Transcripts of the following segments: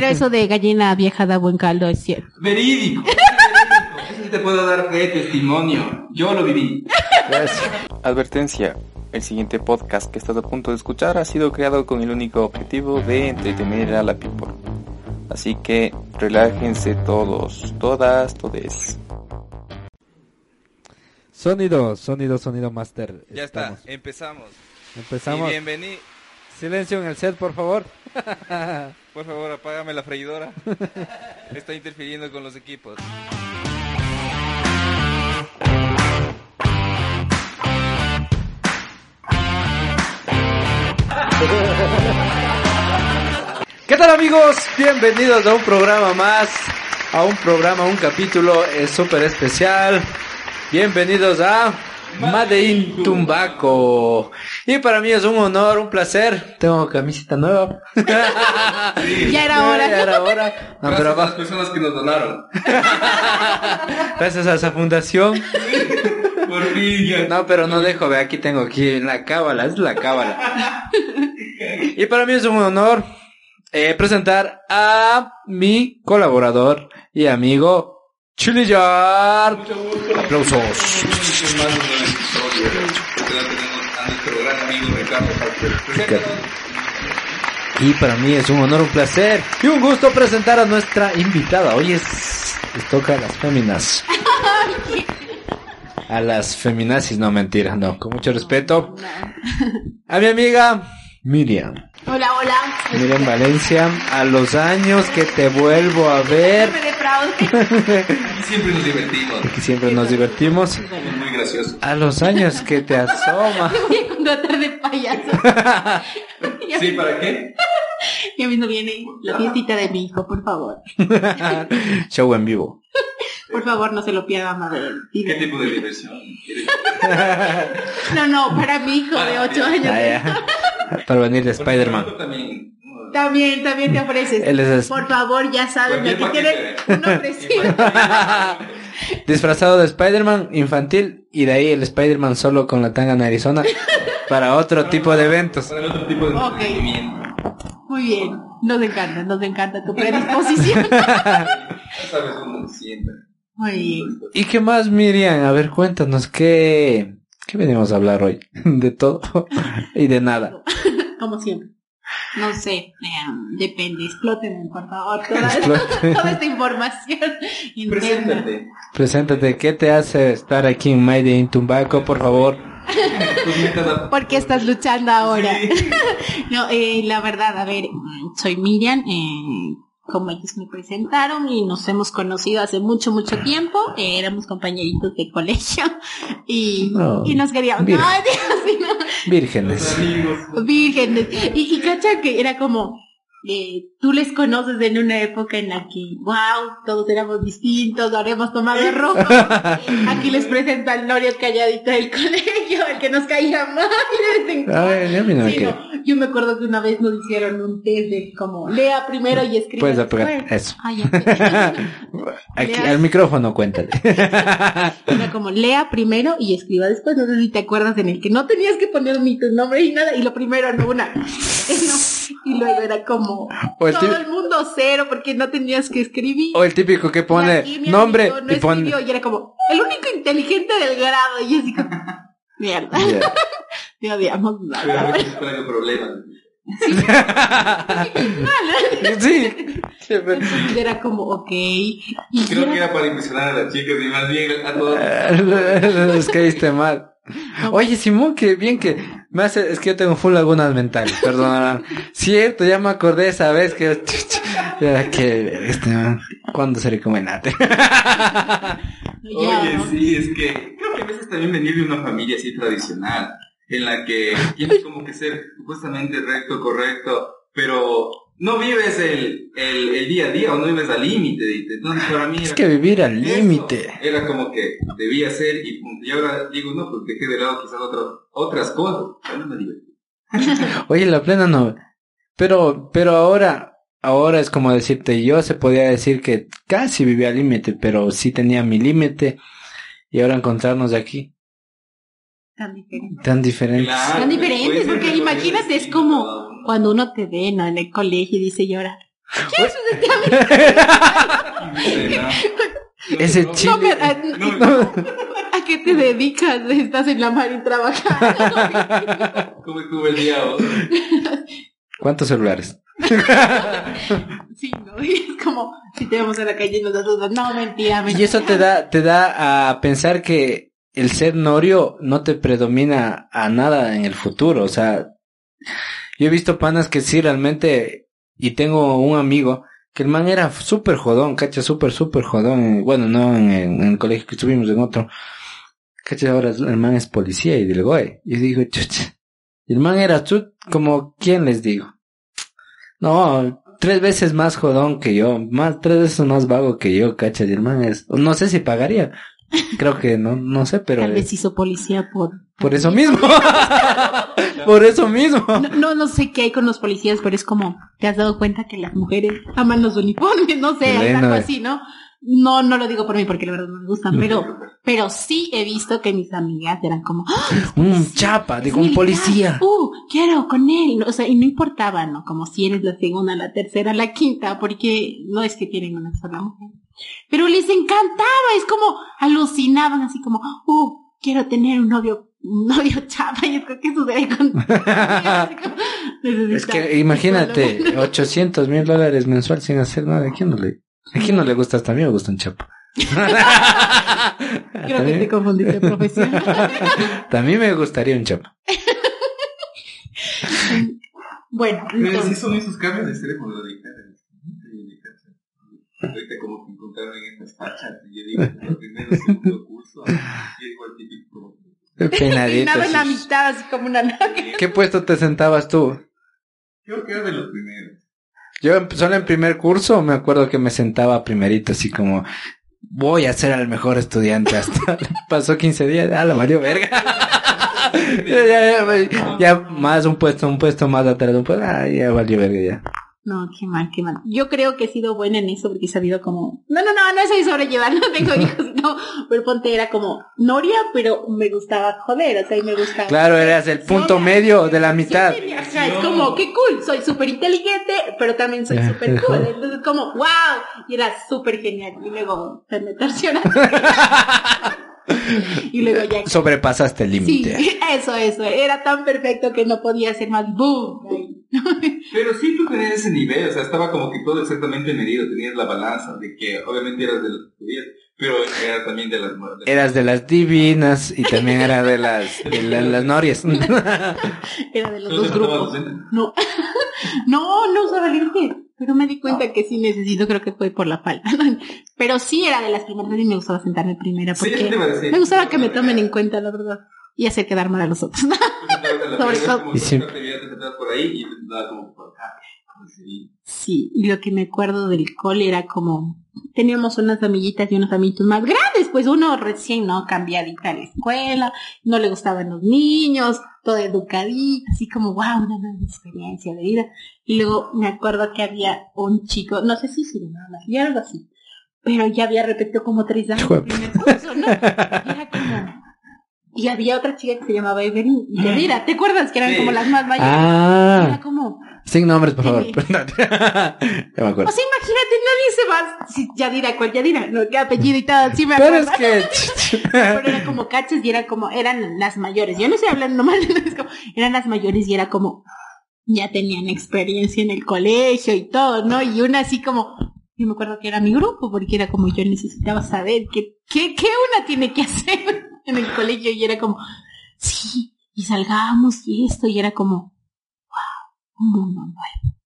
Pero eso de gallina vieja da buen caldo es cierto. Verídico. es verídico. Eso sí te puedo dar fe, testimonio. Yo lo viví. Advertencia. El siguiente podcast que estás a punto de escuchar ha sido creado con el único objetivo de entretener a la people. Así que relájense todos, todas, todes. Sonido, sonido, sonido master. Ya Estamos. está, empezamos. Empezamos. Y bienvenido. Silencio en el set, por favor. Por favor, apágame la freidora. Está interfiriendo con los equipos. ¿Qué tal amigos? Bienvenidos a un programa más, a un programa, un capítulo eh, súper especial. Bienvenidos a Made in Tumbaco. Y para mí es un honor, un placer. Tengo camiseta nueva. Ya era hora. Ya era hora. No, Gracias pero a las personas que nos donaron. gracias a esa fundación. Por fin ya. No, pero no dejo, ve, aquí tengo aquí la cábala, es la cábala. Y para mí es un honor eh, presentar a mi colaborador y amigo Chilillar. Aplausos. Y para mí es un honor, un placer y un gusto presentar a nuestra invitada. Hoy es, les toca a las féminas. A las feminazis, no mentira, no, con mucho respeto. A mi amiga Miriam. Hola, hola. Miriam Valencia, a los años que te vuelvo a ver, Me defraude. Aquí siempre nos divertimos. que siempre nos divertimos, muy graciosos. a los años que te asoma. Voy a contratar de payaso. Ya, ¿Sí? ¿Para qué? ya mismo viene la fiestita de mi hijo, por favor. Show en vivo. Por favor, no se lo pierda, madre. ¿Qué tipo de diversión? No, no, para mi hijo de 8 años. Ah. Para venir de Spider-Man. También. También, también te ofreces. Él es- Por favor, ya saben, aquí tienen un ofrecido. Disfrazado de Spider-Man infantil y de ahí el Spider-Man solo con la tanga en Arizona para otro tipo de eventos. Para el otro tipo de Ok. entretenimiento. Muy bien, nos encanta, nos encanta tu predisposición. Ya sabes cómo se siente. Muy bien. ¿Y qué más, Miriam? A ver, cuéntanos, ¿qué, qué venimos a hablar hoy? De todo y de nada. Como siempre. No sé, eh, depende, explótenme, por favor, toda, toda esta información. Preséntate. Preséntate, ¿qué te hace estar aquí en Made in Tumbaco, por favor? Tus metas a- ¿Por qué estás luchando ahora? Sí. No, eh, la verdad, a ver, mm, soy Miriam, eh, como ellos me presentaron y nos hemos conocido hace mucho, mucho tiempo, eh, éramos compañeritos de colegio y, y nos queríamos, ay Dios, no. Vírgenes. vírgenes. Y, y cacha que era como, eh, tú les conoces en una época en la que, wow, todos éramos distintos, ahora hemos tomado ropa. Aquí les presento al Norio calladito del colegio, el que nos caía mal. Ay, no Sí, no, Yo me acuerdo que una vez nos hicieron un test de como, lea primero y escriba Puedes después. apagar eso. Ay. Aquí, al micrófono, cuéntale. Era como, lea primero y escriba después. No sé si te acuerdas en el que no tenías que poner ni tu nombre ni nada. Y lo primero, no una. No. Y luego era como, O el todo el mundo cero porque no tenías que escribir. O el típico que Y pone aquí mi nombre amigo no y pone... Y era como, el único inteligente del grado. Y yo así como, mierda, Ya. te odiamos. Pero a veces con el problema. Sí. Entonces era como, ok. Y Creo que era para impresionar a las chicas y más bien a todos. Que viste mal. Oye, Simón, que bien que me hace, es que yo tengo full lagunas mentales, perdona. Cierto, ya me acordé esa vez que, ya que, este, ¿cuándo se recomendate? ya, Oye, ¿no? sí, es que creo que a veces también venir de una familia así tradicional, en la que tienes como que ser supuestamente recto, correcto, pero no vives el, el, el día a día o no vives al límite. dice. Entonces para mí Es era que vivir al límite. Era como que debía ser y punto. Y ahora digo, no, pues dejé de lado quizás otras, otras cosas. Pero no me divertí. Oye, la plena no. Pero, pero ahora, ahora es como decirte, yo se podía decir que casi vivía al límite, pero sí tenía mi límite. Y ahora encontrarnos aquí, Tan diferente. tan diferentes. Claro, Tan diferentes, porque que imagínate, es como. Cuando uno te ve, ¿no? En el colegio y dice llora. ¿Qué es ese Ese No, chile. No, pero, ah, no, ¿A qué te dedicas? Estás en la mar y trabajando. ¿Cómo estuvo el día? vos? ¿Cuántos celulares? Sí, ¿no? Y es como si te vamos a la calle y nos das No, mentira, mentira. Y eso te da, te da a pensar que el ser norio no te predomina a nada en el futuro. O sea, yo he visto panas que sí realmente, y tengo un amigo que el man era súper jodón, cacha, súper, súper jodón. Bueno, no en, en el colegio que estuvimos, en otro. Cacha, ahora el man es policía y del GOE. Y yo digo, chucha. El man era chut, como, ¿quién les digo? No, tres veces más jodón que yo, más, tres veces más vago que yo, cacha, y el man es, no sé si pagaría. Creo que no, no sé, pero Tal vez hizo policía por... por eso mismo. por eso mismo. No, no, no sé qué hay con los policías, pero es como, te has dado cuenta que las mujeres aman los uniformes, no sé, es algo así, ¿no? No, no lo digo por mí porque la verdad no me gustan, pero, pero sí he visto que mis amigas eran como, ¡Ah, Un chapa, digo, un policía. Uh, quiero con él. O sea, y no importaba, ¿no? Como si eres la segunda, la tercera, la quinta, porque no es que tienen una sola mujer. Pero les encantaba, es como alucinaban así como, uh, quiero tener un novio, un novio chapa, y es que, ¿qué sucede con como, Es que imagínate, psicólogo. 800 mil dólares mensual sin hacer nada. ¿A quién no le, a quién no le gusta hasta a mí me gusta un chapa? Creo que te también, confundiste profesión. también me gustaría un chapa. bueno, Pero sí entonces, son esos cambios de extremo de. Ahorita como que encontraron en estas fachas y yo digo, el primero, segundo curso, y igual típico. Peinadito. en la mitad, así como una naca. ¿Qué puesto te sentabas tú? Creo que era de los primeros. Yo en- solo en primer curso me acuerdo que me sentaba primerito así como voy a ser el mejor estudiante hasta pasó 15 días, ah, la valió verga. ya, ya, ya, ya más un puesto, un puesto más atrás, un puesto, ah, ya valió verga ya. No, qué mal, qué mal. Yo creo que he sido buena en eso porque he sabido como... No, no, no, no soy sobrellevar, no tengo hijos, no. Pero ponte, era como Noria, pero me gustaba joder, o sea, y me gustaba... Claro, eras el punto medio de la mitad. Sí, ajá, es como, qué cool, soy súper inteligente, pero también soy súper cool. Entonces, como, wow, y era súper genial. Y luego se me torsionó. y luego ya... Sobrepasaste el Sí, límite. eso, eso. Era tan perfecto que no podía ser más boom. Pero sí tú tenías ese nivel, o sea, estaba como que todo exactamente medido, tenías la balanza de que obviamente eras de los que podías, pero era también de las... de las- Eras de las divinas y también era de las, de la- las norias. Era de los ¿No dos grupos. No, no, no usaba lente. Pero me di cuenta que sí necesito, creo que fue por la falta. Pero sí era de las primeras y me gustaba sentarme primera porque decir. me gustaba que me tomen en cuenta, la verdad. Y hacer quedar mal a los otros. Sobre Sobre todo-. Sí, y lo que me acuerdo del cole era como, teníamos unas amiguitas y unos amiguitos más grandes, pues uno recién, ¿no? Cambiadita a la escuela, no le gustaban los niños, todo educadito, así como, wow, una nueva experiencia de vida. Y luego me acuerdo que había un chico, no sé si se llamaba y algo así, pero ya había repetido como tres años el primer curso, ¿no? Y era como, y había otra chica que se llamaba Evelyn y Yadira, ¿te acuerdas que eran Sí. como las más mayores? Era Ah, como, sin nombres, por favor. Sí. ya me acuerdo. O sea, se va. Si Yadira, ¿cuál Yadira? No, qué apellido y todo, sí me Pero acuerdo. es que... Pero era como cachas y era como, eran las mayores. Yo no estoy hablando mal, es como, eran las mayores y era como, ya tenían experiencia en el colegio y todo, ¿no? Y una así como, yo me acuerdo que era mi grupo, porque era como yo necesitaba saber qué, qué, qué una tiene que hacer en el colegio y era como, sí, y salgamos y esto, y era como, wow, un mundo nuevo.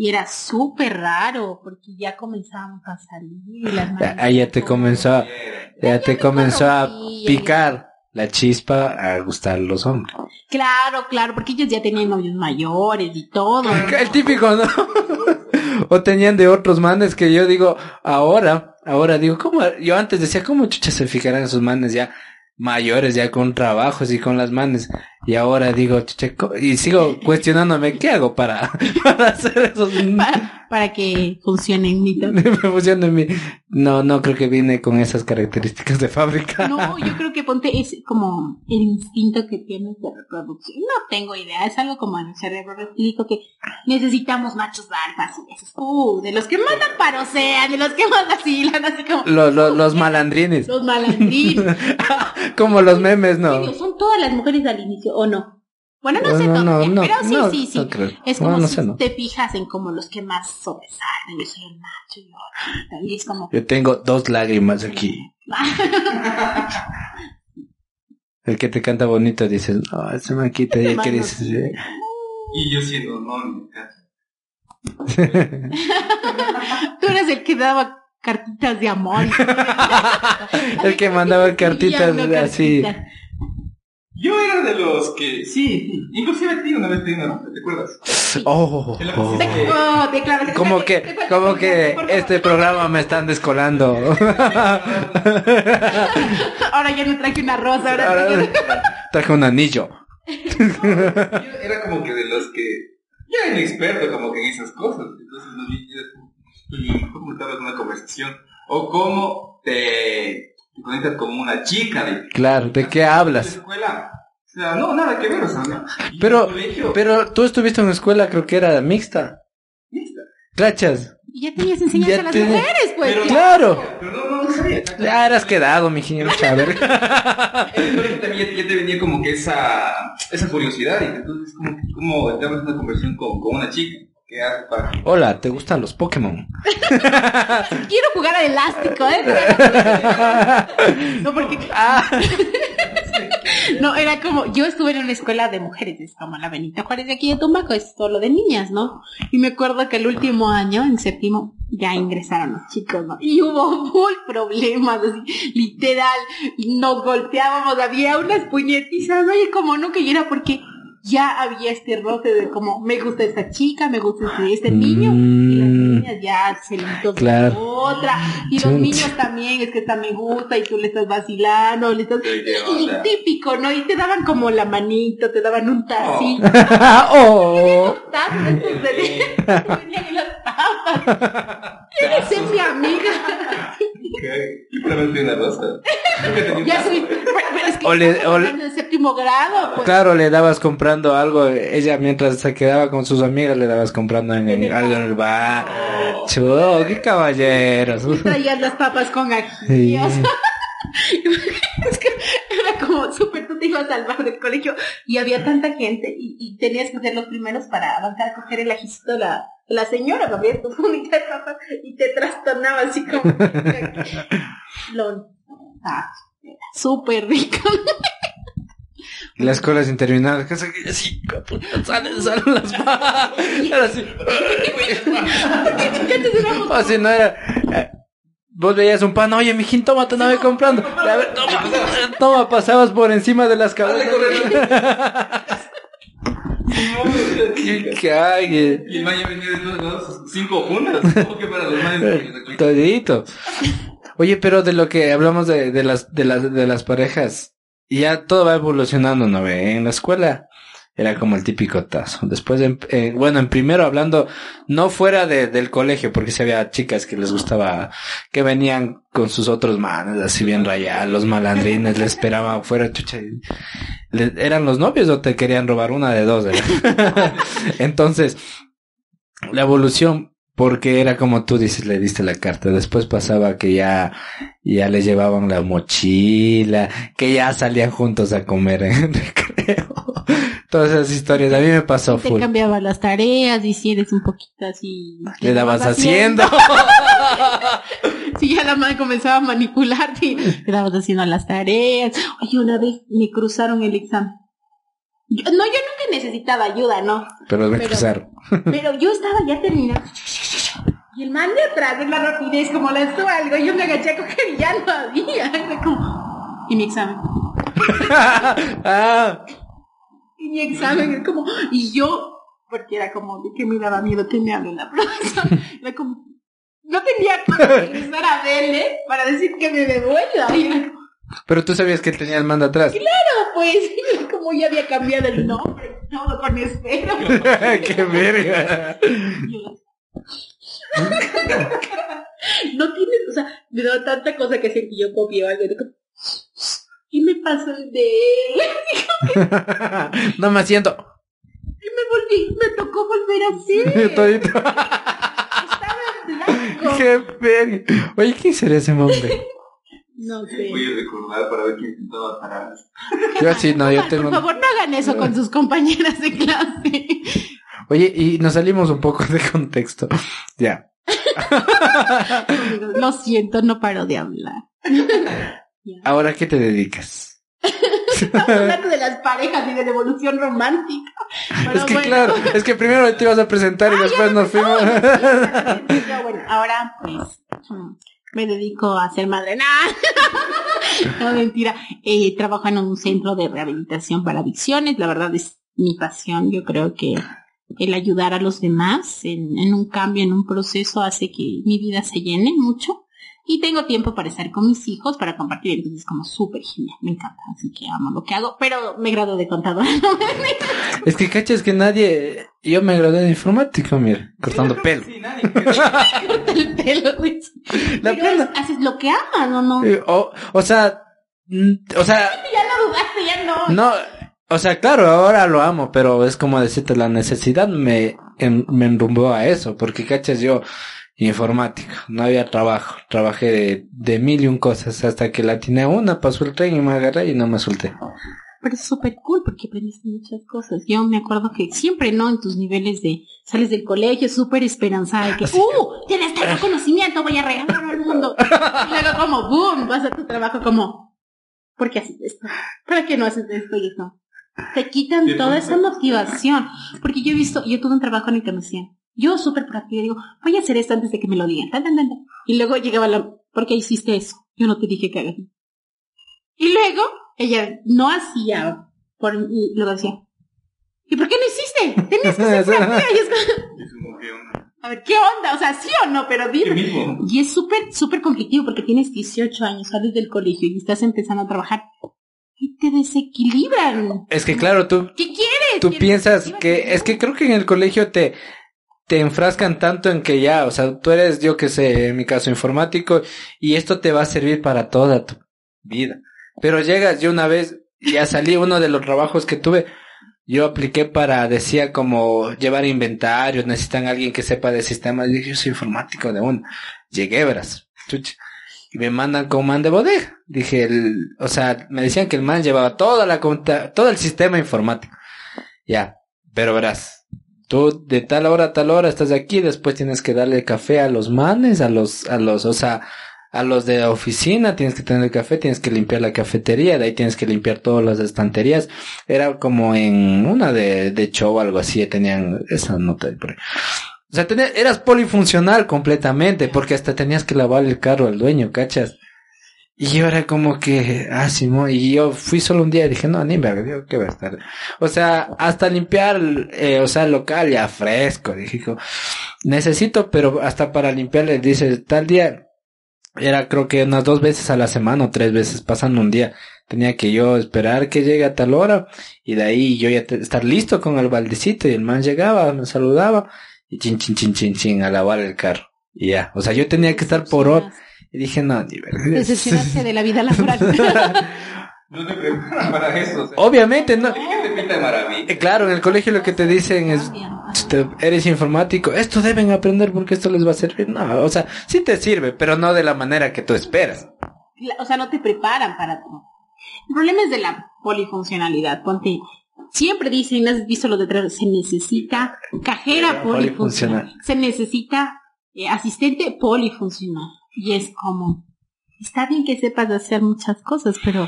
Y era súper raro, porque ya comenzábamos a salir. las Ahí ya te comenzó, a- ya te me comenzó a picar la chispa a gustar los hombres. Claro, claro, porque ellos ya tenían novios mayores y todo. El típico, ¿no? o tenían de otros manes que yo digo, ahora, ahora digo, ¿cómo? Yo antes decía, ¿cómo chucha se fijarán esos manes ya? Mayores ya con trabajos y con las manes. Y ahora digo, chucha, co- y sigo cuestionándome, ¿qué hago para, para hacer esos... Para, para que funcione en mí me funciona en mí? No, no creo que viene con esas características de fábrica. No, yo creo que ponte es como el instinto que tienes de reproducción. No tengo idea, es algo como en el cerebro reptilico que necesitamos machos alfas y esos. Uh, de los que más parosean, de los que más vacilan, así como Lo- lo- los malandrines. los malandrines. Como los memes, no. Son todas las mujeres al inicio, ¿o no? Bueno, no sé No, todo, no, ya, no, pero sí, no, sí, sí. no creo. Es como no si sé, no. te fijas en como los que más sobresalen. Yo soy el macho y, yo- y es como... Yo tengo dos lágrimas aquí. El que te canta bonito dices, no, ese maquita, y el que dices, eh, Y yo siendo no en mi casa. Tú eres el que daba cartitas de amor. el que mandaba cartitas así. Yo era de los que, sí, inclusive a ti una vez te ¿te acuerdas? Oh, oh. Oh, Como que, como que este programa me están descolando. Ahora ya no traje una rosa, ahora Ahora Traje un anillo. Yo era como que de los que, yo era inexperto como que en esas cosas, entonces no vi y cómo estabas en una conversación, o cómo te, te conectas con una chica de Claro, ¿de qué de hablas? escuela. O sea, no, nada que ver, o sea, no. Pero, pero tú estuviste en una escuela, creo que era mixta. mixta. Clachas. Y ya tenías enseñanza Ya a las tenía- mujeres, pues. Pero-. Claro. Pero no, no, no sabía. Ya eras quedado, mi ingeniero Chávez. También ya te venía como que esa, esa curiosidad y entonces como que como entablas una conversación con, con una chica. ¿Qué haces para Hola, ¿te gustan los Pokémon? Quiero jugar al elástico, ¿eh? No, porque... No, era como, yo estuve en una escuela de mujeres, es como la Benita Juárez de aquí de Tumbaco, es solo de niñas, ¿no? Y me acuerdo que el último año, en séptimo, ya ingresaron los chicos, ¿no? Y hubo muy problemas, así, literal, nos golpeábamos, había unas puñetizas, ¿no? Y como no que y era porque ya había este roce de como, me gusta esta chica, me gusta este, este niño, y las Mm. niñas ya celitos de Claro. otra, y los niños también, es que esta me gusta, y tú le estás vacilando, le estás... ¿Qué Y típico, ¿no? Y te daban como la manito, te daban un tacito. oh. de- en papas. Quieres ser mi amiga. Ya soy, pero, es que O le- o le- hablando de séptimo grado, pues. Claro, le dabas comprando algo, ella mientras se quedaba con sus amigas le dabas comprando en, en- algo en el bar. Chuo, qué caballeros. Traías las papas con ají. Sí. o sea, es que era como súper, tú te ibas al bar del colegio y había tanta gente y, y tenías que ser los primeros para avanzar a coger el ajicito de la, la señora. Había tu única de papas y te trastornaba así como... Lo, ah, súper rico. Y las colas interminables, que así, salen, salen las. Era así. Así no era. eh, Vos veías un pan, oye, mijín, toma, te andaba comprando. A ver, toma, toma, pasabas por encima de las cabezas. Qué cague. Y el baño venía de cinco juntas. ¿Cómo que para los mayas? Todito. Oye, pero de lo que hablamos de, de las, de las, de las parejas, ya todo va evolucionando, ¿no ve? En la escuela era como el típico tazo. Después, en- eh, bueno, en primero hablando, no fuera de, del colegio, porque si había chicas que les gustaba, que venían con sus otros manes, así bien rayados, los malandrines, les esperaban fuera, chucha. y le- ¿Eran los novios o te querían robar una de dos? Entonces, la evolución, porque era como tú dices, le diste la carta. Después pasaba que ya, ya le llevaban la mochila, que ya salían juntos a comer en recreo. Todas esas historias, a mí me pasó te full. cambiaba las tareas y si eres un poquito así... Le dabas haciendo. Si ya la madre comenzaba a manipularte le dabas haciendo las tareas. Oye, una vez me cruzaron el examen. Yo- no, yo nunca necesitaba ayuda, ¿no? Pero me Pero- cruzaron. Pero yo estaba ya terminando. Y el man de atrás, en la rapidez, como lanzó algo, yo me agaché a coger y ya no había. Era como... Y mi examen. ah, Y mi examen es como... Y yo, porque era como de que me daba miedo que me hable la profesora. Era como... No tenía que regresar a verle para decir que me devuelva. Y era como, Pero tú sabías que él tenía el mando atrás. Claro, pues, como ya había cambiado el nombre, todo con espero. ¡Qué verga! No tienes, o sea, me da tanta cosa que sé que yo copié algo. Y me pasó el de él. no me siento. Y me volví, me tocó volver a hacer. Todito. Estaba en blanco. ¡Qué! Oye, ¿quién será ese hombre? No sé. Voy a recordar para ver quién intentaba parar. Yo sí, no, yo Por tengo... favor, no hagan eso con sus compañeras de clase. Oye, y nos salimos un poco de contexto. Ya. Lo siento, no paro de hablar. Ahora, ¿qué te dedicas? Estamos hablando de las parejas y de la evolución romántica. Pero es que bueno. claro, es que primero te ibas a presentar y después nos fuimos. Bueno, ahora pues mm, me dedico a ser madre. No, mentira. Eh, trabajo en un centro de rehabilitación para adicciones. La verdad es mi pasión. Yo creo que el ayudar a los demás en, en un cambio, en un proceso, hace que mi vida se llene mucho. Y tengo tiempo para estar con mis hijos, para compartir. Entonces, como súper genial. Me encanta. Así que amo lo que hago. Pero me grado de contadora. Es que cachas que nadie. Yo me gradué de informático, mira, cortando pelo. Sí, nadie. el pelo. Luis. La Pero pena. es- haces lo que aman, ¿o no? Eh, O, o sea, mm, o sea, Ya no dudaste, ya no. no, o sea, claro, ahora lo amo, pero es como decirte, la necesidad me, en- me enrumbó a eso, porque cachas yo, informática, no había trabajo, trabajé de, de mil y un cosas, hasta que la a una, pasó el tren y me agarré y no me solté. Pero es súper cool porque aprendiste muchas cosas. Yo me acuerdo que siempre, ¿no? En tus niveles de, sales del colegio súper esperanzada que, ¡uh! Tienes tanto conocimiento, voy a regalarlo al mundo. Y luego como, ¡boom! Vas a tu trabajo como, ¿por qué haces esto? ¿Para qué no haces esto y esto? Te quitan toda esa motivación. Porque yo he visto, yo tuve un trabajo en el que me decían, yo súper proactiva, digo, voy a hacer esto antes de que me lo digan. Tan, tan, tan, tan. Y luego llegaba la, ¿por qué hiciste eso? Yo no te dije que hagas. Y luego ella no hacía por y luego decía, ¿y por qué no hiciste? Tenías que ser proactiva. Y es como, Es como que onda. a ver, ¿qué onda? O sea, sí o no, pero ¿Qué dime. Y es súper, súper conflictivo porque tienes 18 años, sales del colegio y estás empezando a trabajar y te desequilibran. Es que claro, tú, ¿Qué quieres? tú ¿Quieres- piensas que, es que creo que en el colegio te, te enfrascan tanto en que ya, o sea, tú eres, yo que sé, en mi caso informático, y esto te va a servir para toda tu vida. Pero llegas, yo una vez, ya salí uno de los trabajos que tuve, yo apliqué para, decía como llevar inventarios, necesitan alguien que sepa de sistemas, y dije, yo soy informático de uno. Llegué, verás, chucha, y me mandan con man de bodega. Dije, el, o sea, me decían que el man llevaba toda la conta, todo el sistema informático. Ya, pero verás, tú de tal hora a tal hora estás aquí, después tienes que darle café a los manes, a los, a los, o sea, a los de la oficina, tienes que tener el café, tienes que limpiar la cafetería, de ahí tienes que limpiar todas las estanterías. Era como en una de, de show o algo así, tenían esa nota por ahí. O sea, tenía- eras polifuncional completamente, porque hasta tenías que lavar el carro al dueño, ¿cachas? Y yo era como que, ah, Simón, y yo fui solo un día y dije, no, ni verga, digo, ¿qué va a estar? O sea, hasta limpiar, eh, o sea, el local ya fresco, dije, necesito, pero hasta para limpiarle, dice, tal día, era creo que unas dos veces a la semana o tres veces, pasando un día, tenía que yo esperar que llegue a tal hora, y de ahí yo ya estar listo con el baldecito, y el man llegaba, me saludaba, y chin, chin, chin, chin, chin, a lavar el carro. Y ya, o sea, yo tenía que estar por hora, y dije, no, ni verga. Decepcionarse de la vida laboral. No te preparan para eso. O sea, Obviamente, no. ¿y ¿Qué te pinta de maravilla? Eh, Claro, en el colegio lo que te dicen es, "Te- eres informático, esto deben aprender porque esto les va a servir. No, o sea, sí te sirve, pero no de la manera que tú esperas. O sea, no te preparan para todo. El problema es de la polifuncionalidad. Ponte, siempre dicen, ¿has visto lo detrás? Se necesita cajera Polifuncional. polifuncional. Se necesita eh, asistente polifuncional. Y es como, está bien que sepas hacer muchas cosas, pero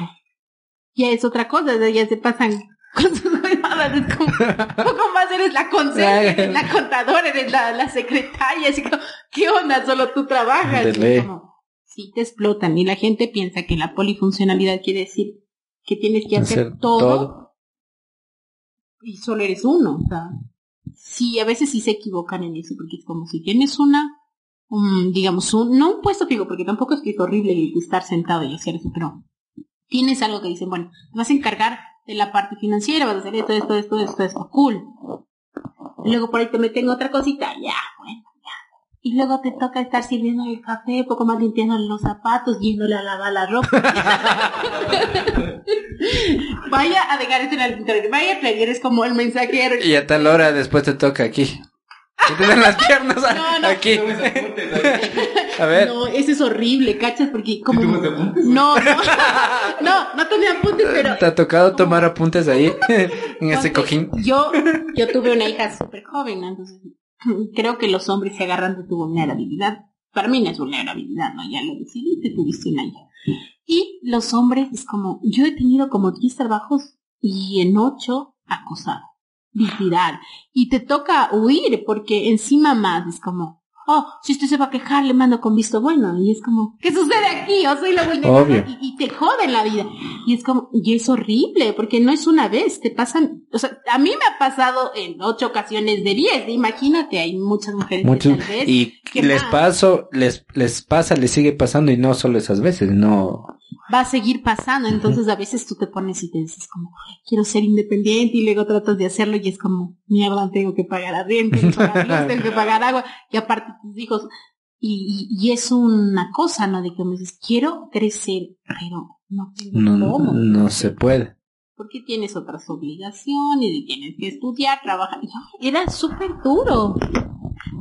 ya es otra cosa, ya se pasan cosas nuevas. Es como, poco más eres la conserje, eres la contadora, eres la, la secretaria. Así como, ¿qué onda? Solo tú trabajas. Como, sí te explotan y la gente piensa que la polifuncionalidad quiere decir que tienes que hacer, Hacer todo, todo. Y solo eres uno. O sea, sí, a veces sí se equivocan en eso, porque es como si tienes una, un, digamos, un, no un puesto fijo, porque tampoco es que es horrible estar sentado y hacer eso, pero tienes algo que dicen, bueno, vas a encargar de la parte financiera, vas a hacer esto, esto, esto, esto, esto, cool. Luego por ahí te meten otra cosita, ya, bueno, ya. Y luego te toca estar sirviendo el café, poco más limpiando los zapatos, yéndole a lavar la ropa. vaya a dejar esto en el escritorio, vaya a traer, eres como el mensajero. Y a tal hora después te toca aquí. Que te las piernas No, no. aquí. Ahí. A ver. No, eso es horrible, ¿cachas? Porque como... ¿Y tú apuntes? No, no, no, no tomé apuntes, pero... ¿Te ha tocado tomar apuntes ahí? en ese cojín. Yo, yo tuve una hija súper joven, ¿no? entonces creo que los hombres se agarran de tu vulnerabilidad. Para mí no es vulnerabilidad, ¿no? Ya lo decidiste, tuviste una hija. Y los hombres es como, yo he tenido como 10 trabajos y en 8 acosado, literal. Y te toca huir porque encima más es como, oh, si usted se va a quejar, le mando con visto bueno. Y es como, ¿qué sucede aquí? Yo soy la vulnerable Obvio. y, y te joden la vida. Y es como, y es horrible, porque no es una vez, te pasan, o sea, a mí me ha pasado en ocho ocasiones de diez, imagínate, hay muchas mujeres Muchos, que tal vez, y ¿qué les más? paso, les, les pasa, les sigue pasando y no solo esas veces, no. Va a seguir pasando, entonces a veces tú te pones y te dices como, quiero ser independiente y luego tratas de hacerlo y es como, mierda, tengo que pagar arriendo, tengo que pagar luz, tengo que pagar agua y aparte tus hijos. Y, y, es una cosa, ¿no? De que me dices, quiero crecer, pero no tengo No, cómo. no se puede. porque tienes otras obligaciones y tienes que estudiar, trabajar. Era súper duro.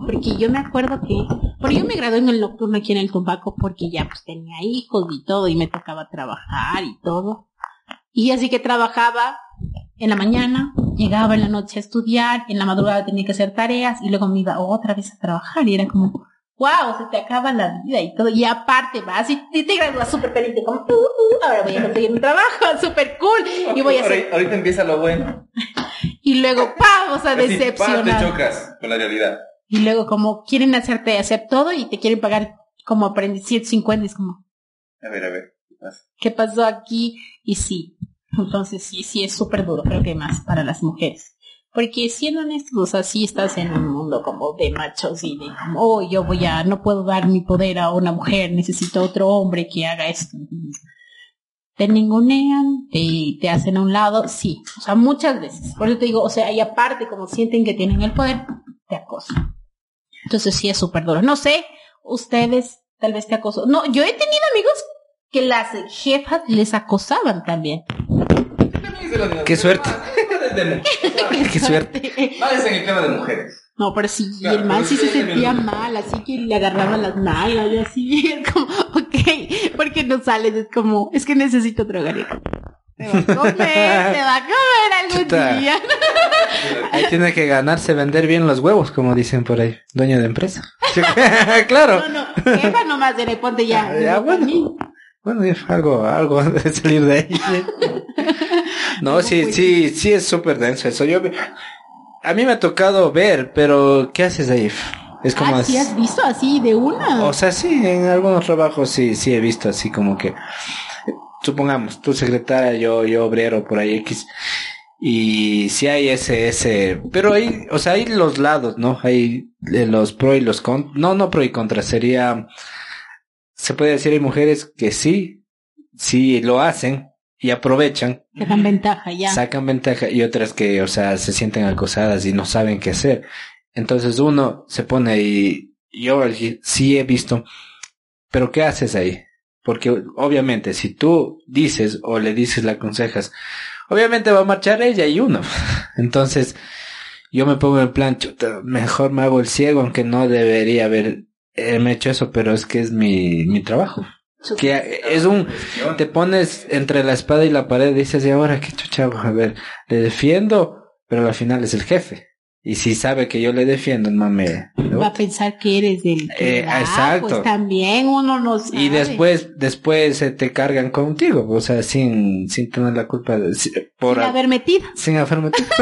Porque yo me acuerdo que, porque yo me gradué en el nocturno aquí en el Tumbaco porque ya pues tenía hijos y todo y me tocaba trabajar y todo. Y así que trabajaba en la mañana, llegaba en la noche a estudiar, en la madrugada tenía que hacer tareas y luego me iba otra vez a trabajar y era como, wow, se te acaba la vida y todo. Y aparte vas y te, te gradúas súper feliz, y como, "Uh, uh, ahora voy a conseguir un trabajo súper cool y voy a hacer Ahorita, empieza lo bueno. y luego, pa, o sea, pa, te decepcionar. chocas con la realidad. Y luego como quieren hacerte hacer todo y te quieren pagar como aprendiz 150, es como, A ver, a ver. ¿qué pasa? ¿qué pasó aquí? Y sí, entonces sí, sí es súper duro, creo que más para las mujeres. Porque siendo honestos, o sea, sí estás en un mundo como de machos y de como, oh, yo voy a, no puedo dar mi poder a una mujer, necesito otro hombre que haga esto. Te ningunean, te, te hacen a un lado, sí, o sea, muchas veces. Por eso te digo, o sea, y aparte, como sienten que tienen el poder, te acosan. Entonces sí es súper duro. No sé, ustedes tal vez te acoso. No, yo he tenido amigos que las jefas les acosaban también. Qué suerte. Qué suerte. Más es en el tema de mujeres. No, pero sí, Claro, el man sí se sentía mal, así que le agarraban las nalgas y así, es como, ok, ¿por qué no sales? Es como, es que necesito drogar. Te va a comer, te va a comer algún Chuta. día. Ahí tiene que ganarse vender bien los huevos, como dicen por ahí. Dueño de empresa. claro. No, no, jefa nomás de ponte ya. Ya, no, bueno. Bueno, algo, algo de salir de ahí. No, sí, sí, sí es súper denso eso. Yo, a mí me ha tocado ver, pero ¿qué haces ahí? Es como, Ah, ¿sí has visto así de una? o sea, sí, en algunos trabajos sí, sí he visto así como que, supongamos, tu secretaria, yo, yo obrero por ahí X. Y sí hay ese, ese, pero hay, o sea, hay los lados, ¿no? Hay eh, los pro y los con, no, no pro y contra, sería, se puede decir hay mujeres que sí, sí lo hacen y aprovechan, dan ventaja ya. sacan ventaja y otras que, o sea, se sienten acosadas y no saben qué hacer. Entonces uno se pone ahí, yo sí he visto, pero ¿qué haces ahí? Porque obviamente si tú dices o le dices, le aconsejas, obviamente va a marchar ella y uno. Entonces yo me pongo en plan, chuta, mejor me hago el ciego, aunque no debería haber eh, me hecho eso, pero es que es mi, mi trabajo. Que es un, te pones entre la espada y la pared dices, ¿y ahora qué chucha? A ver, le defiendo, pero al final es el jefe. Y si sabe que yo le defiendo, no me... Va a pensar que eres del que Eh, da, exacto. Pues también uno no sabe. Y después, después se te cargan contigo, o sea, sin, sin tener la culpa de, por, Sin haber metido. sin haber metido.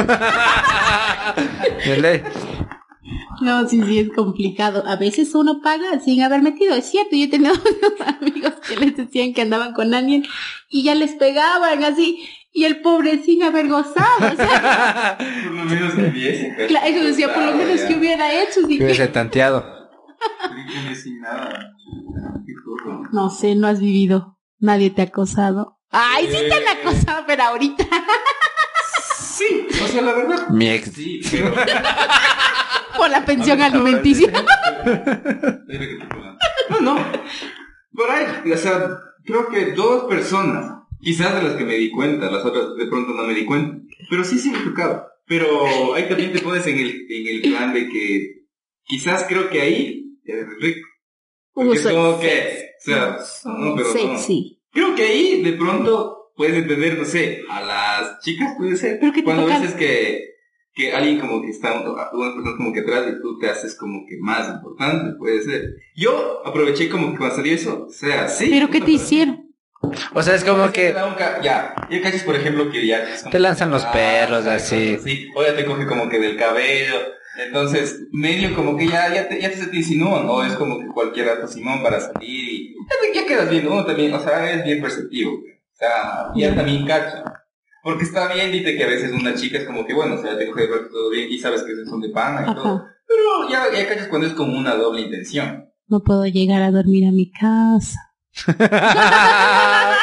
No, sí, sí, es complicado. A veces uno paga sin haber metido. Es cierto, yo he tenido unos amigos que les decían que andaban con alguien y ya les pegaban así. Y el pobre sin haber gozado. O sea, Por lo menos pues. claro, eso decía, por lo menos que hubiera hecho. sí. Que hubiese tanteado. No sé, no has vivido. Nadie te ha acosado. Ay, sí te han acosado, pero ahorita. Sí, o sea, la verdad. Mi ex. Sí, pero... Por la pensión alimenticia. No, no. Por ahí, o sea, creo que dos personas, quizás de las que me di cuenta, las otras de pronto no me di cuenta, pero sí, sí me tocaba. Pero ahí también te pones en el, en el plan de que quizás creo que ahí eres rico. Porque es soy como que, o sea, no, pero no. Sexy. Creo que ahí de pronto puedes entender, no sé, a las chicas puede ser. Pero que te Cuando tocan- veces que, que alguien como que está, algunas personas como que atrás y tú te haces como que más importante, puede ser. Yo aproveché como que cuando salió eso, o sea, sí. ¿Pero qué te una- hicieron? O sea, es como que ca- Ya, ya cachas, por ejemplo, que ya... Te lanzan los Ah, perros, así. O ya te coge como que del cabello. Entonces, medio como que ya, ya te, ya te, se te insinúan, o es como que cualquier rato Simón para salir y ya, ya quedas bien, uno también, o sea, es bien perceptivo, o sea, ya también cacha. Porque está bien, dite que a veces una chica es como que, bueno, o sea, te coge todo bien y sabes que son de pana y todo. Pero ya, ya cachas cuando es como una doble intención. No puedo llegar a dormir a mi casa. La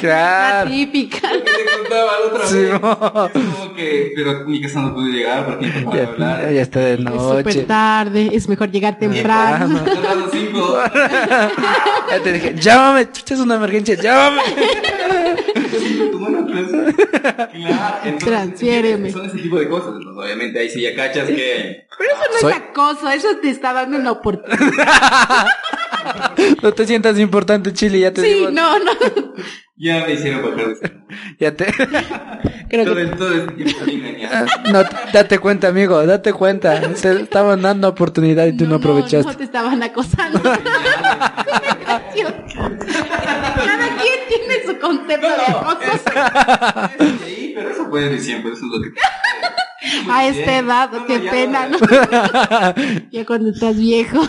claro. típica. Lo que te contaba la otra Sí, vez. no. Es como que, pero mi casa no pude llegar porque no puedo Ya, hablar. ya está de Es noche. súper tarde, es mejor llegar temprano. Las cinco. Ya te dije, llámame, chucha, es una emergencia, llámame. Claro, entonces, Transfiéreme. Son ese tipo de cosas. Entonces, obviamente ahí sí ya cachas que. Pero eso no Soy- es acoso, eso te está dando una oportunidad. No te sientas importante, Chile, ya te Sí, digo. no, no. Ya me hicieron bajar Ya te... Creo todo, que el- todo este tiempo engañar. No, date cuenta, amigo, date cuenta. Te estaban dando oportunidad y tú no, no, aprovechaste. no te estaban acosando. Cada quien tiene su concepto de acoso. Sí, pero eso puede ser siempre, eso es lo que. A esta edad, No, no, qué pena, no. ¿no? Ya cuando estás viejo.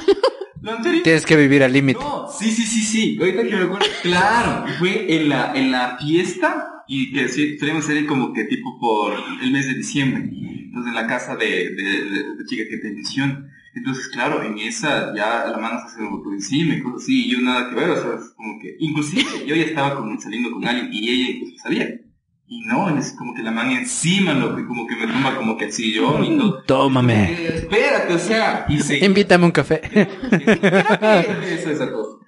No, en serio. Tienes que vivir al límite. No, sí, sí, sí, sí. Ahorita que me acuerdo, claro, fue en la, en la fiesta y que sí, solíamos salir como que tipo por el mes de diciembre. Entonces en la casa de, de, de, de chica que te menciono. Entonces, claro, en esa ya la mano se hace por encima y cosas así, y yo nada que ver, o sea, es como que, inclusive yo ya estaba como saliendo con alguien y ella incluso salía. Y no, es como que la mano encima, lo que como que me toma como que el sillón y todo. Tómame. Eh, espérate, o sea, y se... Invítame un café. Eso es algo.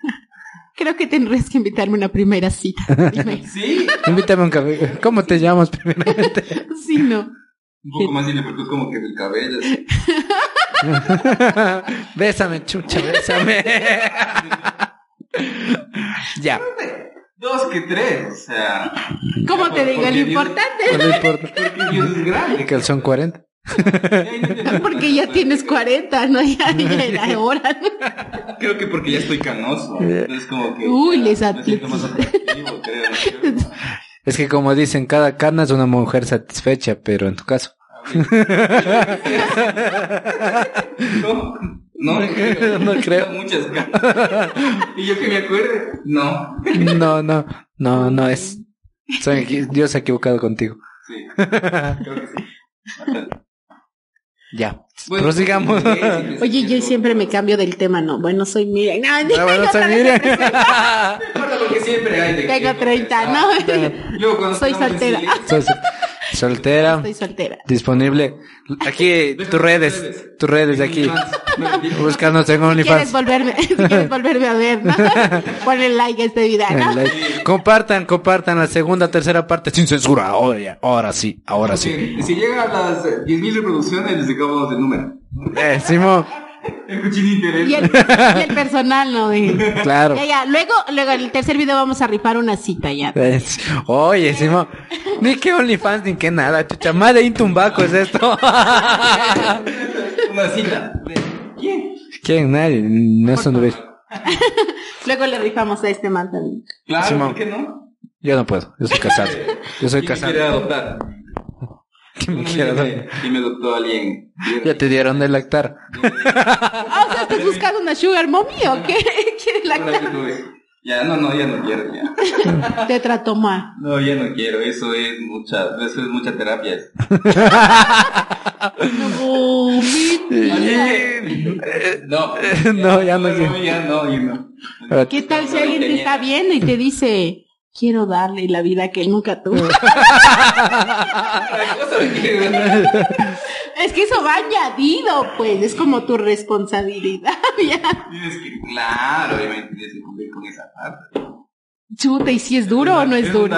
Creo que tendrías que invitarme a una primera cita. Dime. Sí, Invítame un café. ¿Cómo te llamas primeramente? Sí, no. Un poco más y le apretó como que del cabello. así. bésame, chucha, bésame. ya. Dos que tres, o sea. ¿Cómo te digo? Lo Porque Dios- importante No importa. Porque Dios es grande. Que son 40. es porque ya tienes 40, ¿no? Ya, ya era hora. ¿no? Creo que porque ya estoy canoso. Entonces como que. Uy, les me siento atletas. más atractivo, creo. ¿no? Es que como dicen, cada cana es una mujer satisfecha, pero en tu caso. No, no, no creo. No creo. Muchas ganas. Y yo que me acuerde, no. No, no, no, no es. Soy Dios se ha equivocado contigo. Sí, creo que sí. Ya. Bueno, Prosigamos. sí, sí, sí, Oye, yo siempre me cambio del tema, ¿no? Bueno, soy Miriam. No, Ah, bueno, soy Miriam. porque siempre hay de Tengo qué 30, ¿no? conversar. Luego cuando Soy soltera. Soltera, Estoy soltera. disponible. Aquí, tus redes, tus redes de aquí. No, mentira. Búscanos en ¿Quieres OnlyFans. volverme, si quieres volverme a ver, ¿no? Ponle like a este video, ¿no? El like. Compartan, compartan la segunda, tercera parte sin censura. Ahora, ya, ahora sí, ahora sí. Si llega a las eh, 10.000 reproducciones, les sacamos el número. Eh, Simón, El interés. Y el, y el personal, ¿no? De- claro. Ya, ya. Luego, luego, en el tercer video vamos a rifar una cita ya. Oye, Simón, ni que OnlyFans ni que nada, chucha, más de Intumbaco es esto. Una cita. ¿De ¿Quién? ¿Quién? Nadie, no son de Luego le rifamos a este man también. Claro, Simón. ¿por qué no? Yo no puedo, yo soy casado. Yo soy ¿Quién me quiere casado. adoptar? ¿Quién me quiere adoptar? Y me adoptó alguien. Ya te dieron de lactar. Ah, o sea, ¿estás buscando una sugar mommy o qué? ¿Quieres Una que la tuve. Ya, no, no, ya no quiero, ya. Te trato mal. No, ya no quiero, eso es mucha, eso es mucha terapia. No, que, no. No, ya no quiero. Ya no, ya no. ¿Qué tal si alguien te está viendo y te dice, quiero darle la vida que él nunca tuvo. es que eso va añadido, pues, es como tu responsabilidad. ya. Tienes que, claro, obviamente tienes que cumplir con esa parte. Chuta, ¿y si es duro o no es duro?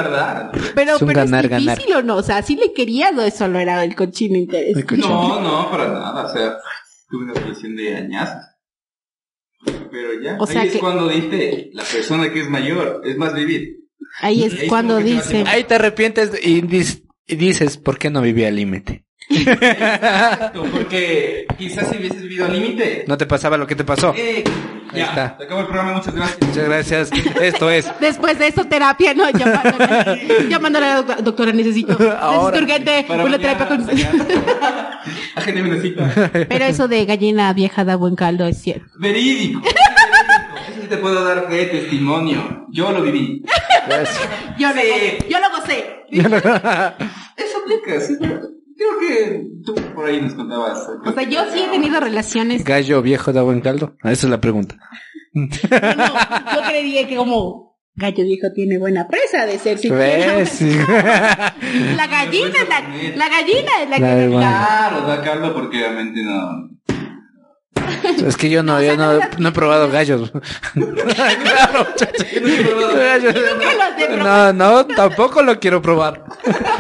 Pero, Es un pero ganar, es ganar. difícil o no, o sea, si le querías o eso lo era el cochino interés. El cochino. No, no, para nada. O sea, tuve una relación de añazos. Pero ya, O sea ahí es que- cuando dice la persona que es mayor, es más vivir. Ahí es cuando dice, Ahí te arrepientes y, dis- y dices, ¿por qué no viví al límite? Porque quizás si hubieses vivido al límite. ¿No te pasaba lo que te pasó? Eh, Ahí ya, está. Se acabó el programa, muchas gracias. Muchas gracias. Esto es. después de eso terapia, no, llamándole, llamándole a la doctora, doctora, necesito, Ahora, necesito urgente Para una mañana, terapia con... Pero eso de gallina vieja da buen caldo es cierto. Verídico. Sí te puedo dar fe, testimonio. Yo lo viví. Yo, lo, Sí. yo lo gocé. Eso aplica, sí. Creo que tú por ahí nos contabas. O sea, yo sí he tenido relaciones. ¿Gallo viejo da buen caldo? Ah, Esa es la pregunta. No, yo creería que como gallo viejo tiene buena presa de ser. ¿Ves? Sí. La gallina es la, la gallina es la, La que. Claro, da caldo porque obviamente no. Es que yo no, yo no, no he probado gallos. claro, No, no, tampoco lo quiero probar.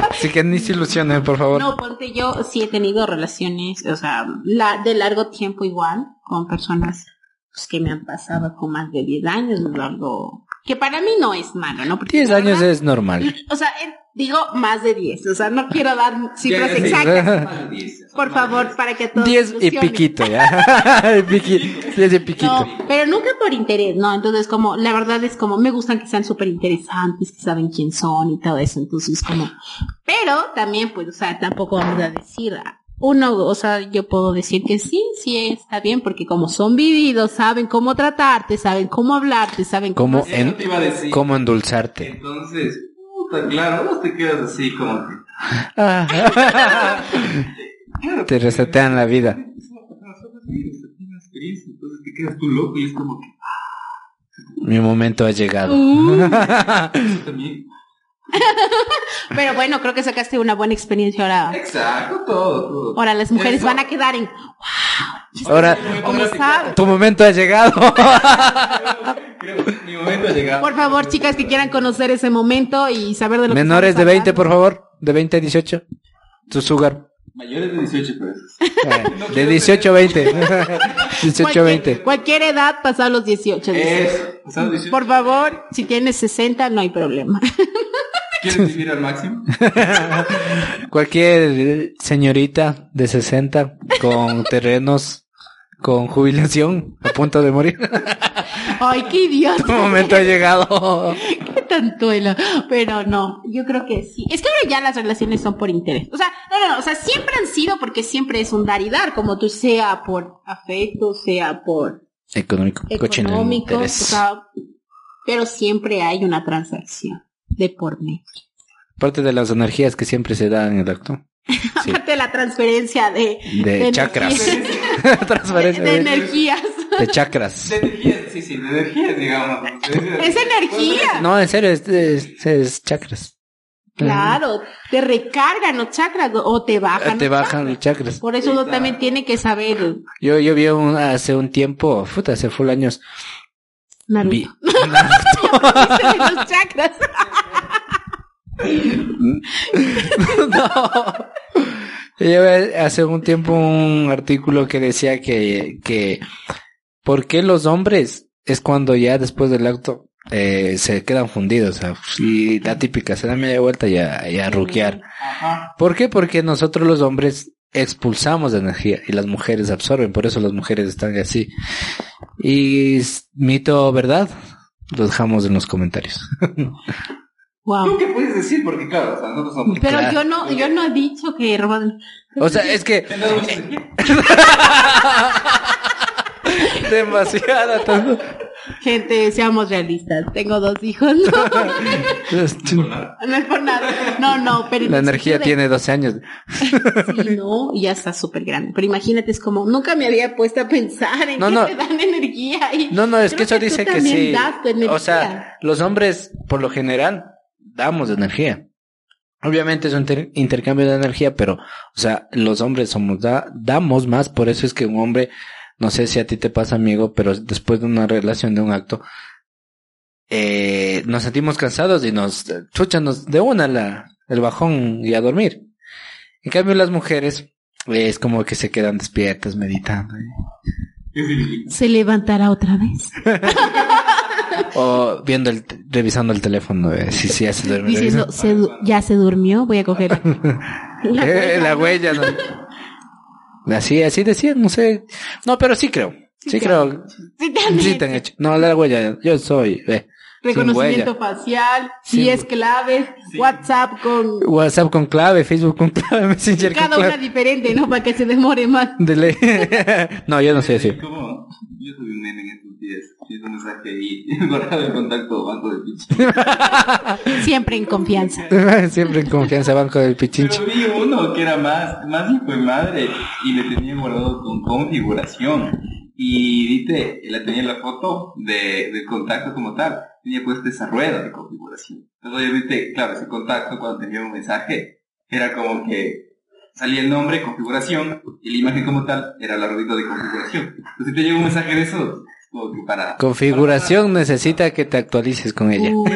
Así que ni se ilusionen, por favor. No, ponte yo sí he tenido relaciones, o sea, la, de largo tiempo igual, con personas pues, que me han pasado con más de 10 años, algo que para mí no es malo, ¿no? Porque 10 la años verdad- es normal. O sea, digo más de 10, o sea, no quiero dar cifras Ya, ya, sí. exactas, por favor, para que todos 10 y piquito, ya. Y piqui- 10 y piquito. No, pero nunca por interés, ¿no? Entonces, como, la verdad es como, me gustan que sean súper interesantes, que saben quién son y todo eso, entonces como, pero también, pues, o sea, tampoco vamos a decir, ah, uno, o sea, yo puedo decir que sí, sí está bien, porque como son vividos, saben cómo tratarte, saben cómo hablarte, saben cómo... ¿Cómo, en, te iba a decir. cómo endulzarte? Entonces, puta, claro, vos te quedas así como que. Claro, Te resetean la vida. Nosotros tienes una experiencia, entonces te quedas tú loco y es como que. Mi momento ha llegado. Uh, Eso también. pero bueno, creo que sacaste una buena experiencia ahora. Exacto, todo, todo. Ahora las mujeres Eso. van a quedar en, Ahora, ¿cómo saben? tu momento ha llegado. Creo mi momento ha llegado. Por favor, chicas que quieran conocer ese momento y saber de lo Menores que de estamos 20, hablando. por favor. De 20 a 18. Tu sugar. Mayores de 18 pesos. Eh, De 18 a 20. 18 a Cualquier, 20. cualquier edad pasado los 18. dice. Eso. ¿Estás 18? Por favor, si tienes 60 no hay problema. ¿Quieres vivir al máximo? Cualquier señorita de 60 con terrenos, con jubilación, a punto de morir. Ay, qué Tu idiota. momento ha llegado. Qué tantuela. Pero no, yo creo que sí. Es que ahora ya las relaciones son por interés. O sea, no, no, no. O sea, siempre han sido porque siempre es un dar y dar, como tú sea por afecto, sea por Económico. Económico. O sea, pero siempre hay una transacción de por medio. Parte de las energías que siempre se dan en el acto. Sí. Aparte de la transferencia de, De chakras. Transferencia de de, energías. de chakras. De energías, sí, sí, de energías, digamos. Es energía. No, en serio, es, es- es chakras. Claro, te recargan los chakras o te bajan. Te los bajan los chakras. chakras. Por eso uno también tiene que saber. Yo, yo vi un- hace un tiempo, puta, hace full años, Naruto. vi, de los chakras. no. Yo hace un tiempo un artículo que decía que, que, ¿por qué los hombres es cuando ya después del acto eh, se quedan fundidos? O sea, y la típica, se da media vuelta y a, y a ruquear. ¿Por qué? Porque nosotros los hombres expulsamos energía y las mujeres absorben, por eso las mujeres están así. Y mito, ¿verdad? Lo dejamos en los comentarios. ¿Tú Wow. qué puedes decir? Porque claro, o sea, nosotros somos... Pero Claro. yo no, yo no he dicho que roban. O sea, es que. Demasiada. tanto. Gente, seamos realistas. Tengo dos hijos. No, no es por nada. No, no, pero La energía de- tiene 12 años. Sí, no, y ya está súper grande. Pero imagínate, es como, nunca me había puesto a pensar en No, que no. te dan energía. Y No, no, es que eso dice que sí. O sea, los hombres, por lo general, damos energía. Obviamente es un inter- intercambio de energía, pero, o sea, los hombres somos, da, damos más, por eso es que un hombre, no sé si a ti te pasa, amigo, pero después de una relación, de un acto, eh, nos sentimos cansados y nos, chuchanos de una la, el bajón y a dormir. En cambio, las mujeres, eh, es como que se quedan despiertas meditando. ¿eh? ¿Se levantará otra vez? O viendo el, revisando el teléfono, eh, si si ya se. Diciendo, revisa. "Se ya se durmió, voy a coger la, Eh, la huella, ¿no? Así, así decían, no sé. No, pero sí creo. Sí, Sí creo. Sí te han Sí hecho. te han hecho. No, la huella, yo soy. eh, Reconocimiento facial, Sin 10 hue- claves, Sí. WhatsApp con WhatsApp con clave, Facebook con clave, Messenger con cada una clave. diferente, ¿no? Para que se demore más. De ley. no, yo no soy así. ¿Cómo? Yo soy un nene en estos días. Un mensaje ahí, guardado el contacto banco de pinche. Siempre en confianza. Siempre en confianza, banco del pichincho. Pero vi uno que era más, más hijo de madre y le tenía guardado con configuración. Y viste, la tenía la foto de, del contacto como tal. Tenía puesta esa rueda de configuración. Entonces, obviamente, claro, ese contacto cuando te enviaba un mensaje era como que salía el nombre, configuración, y la imagen como tal era la ruedita de configuración. Entonces, si te llega un mensaje de eso, como que para... Configuración necesita que te actualices con ella. Uh,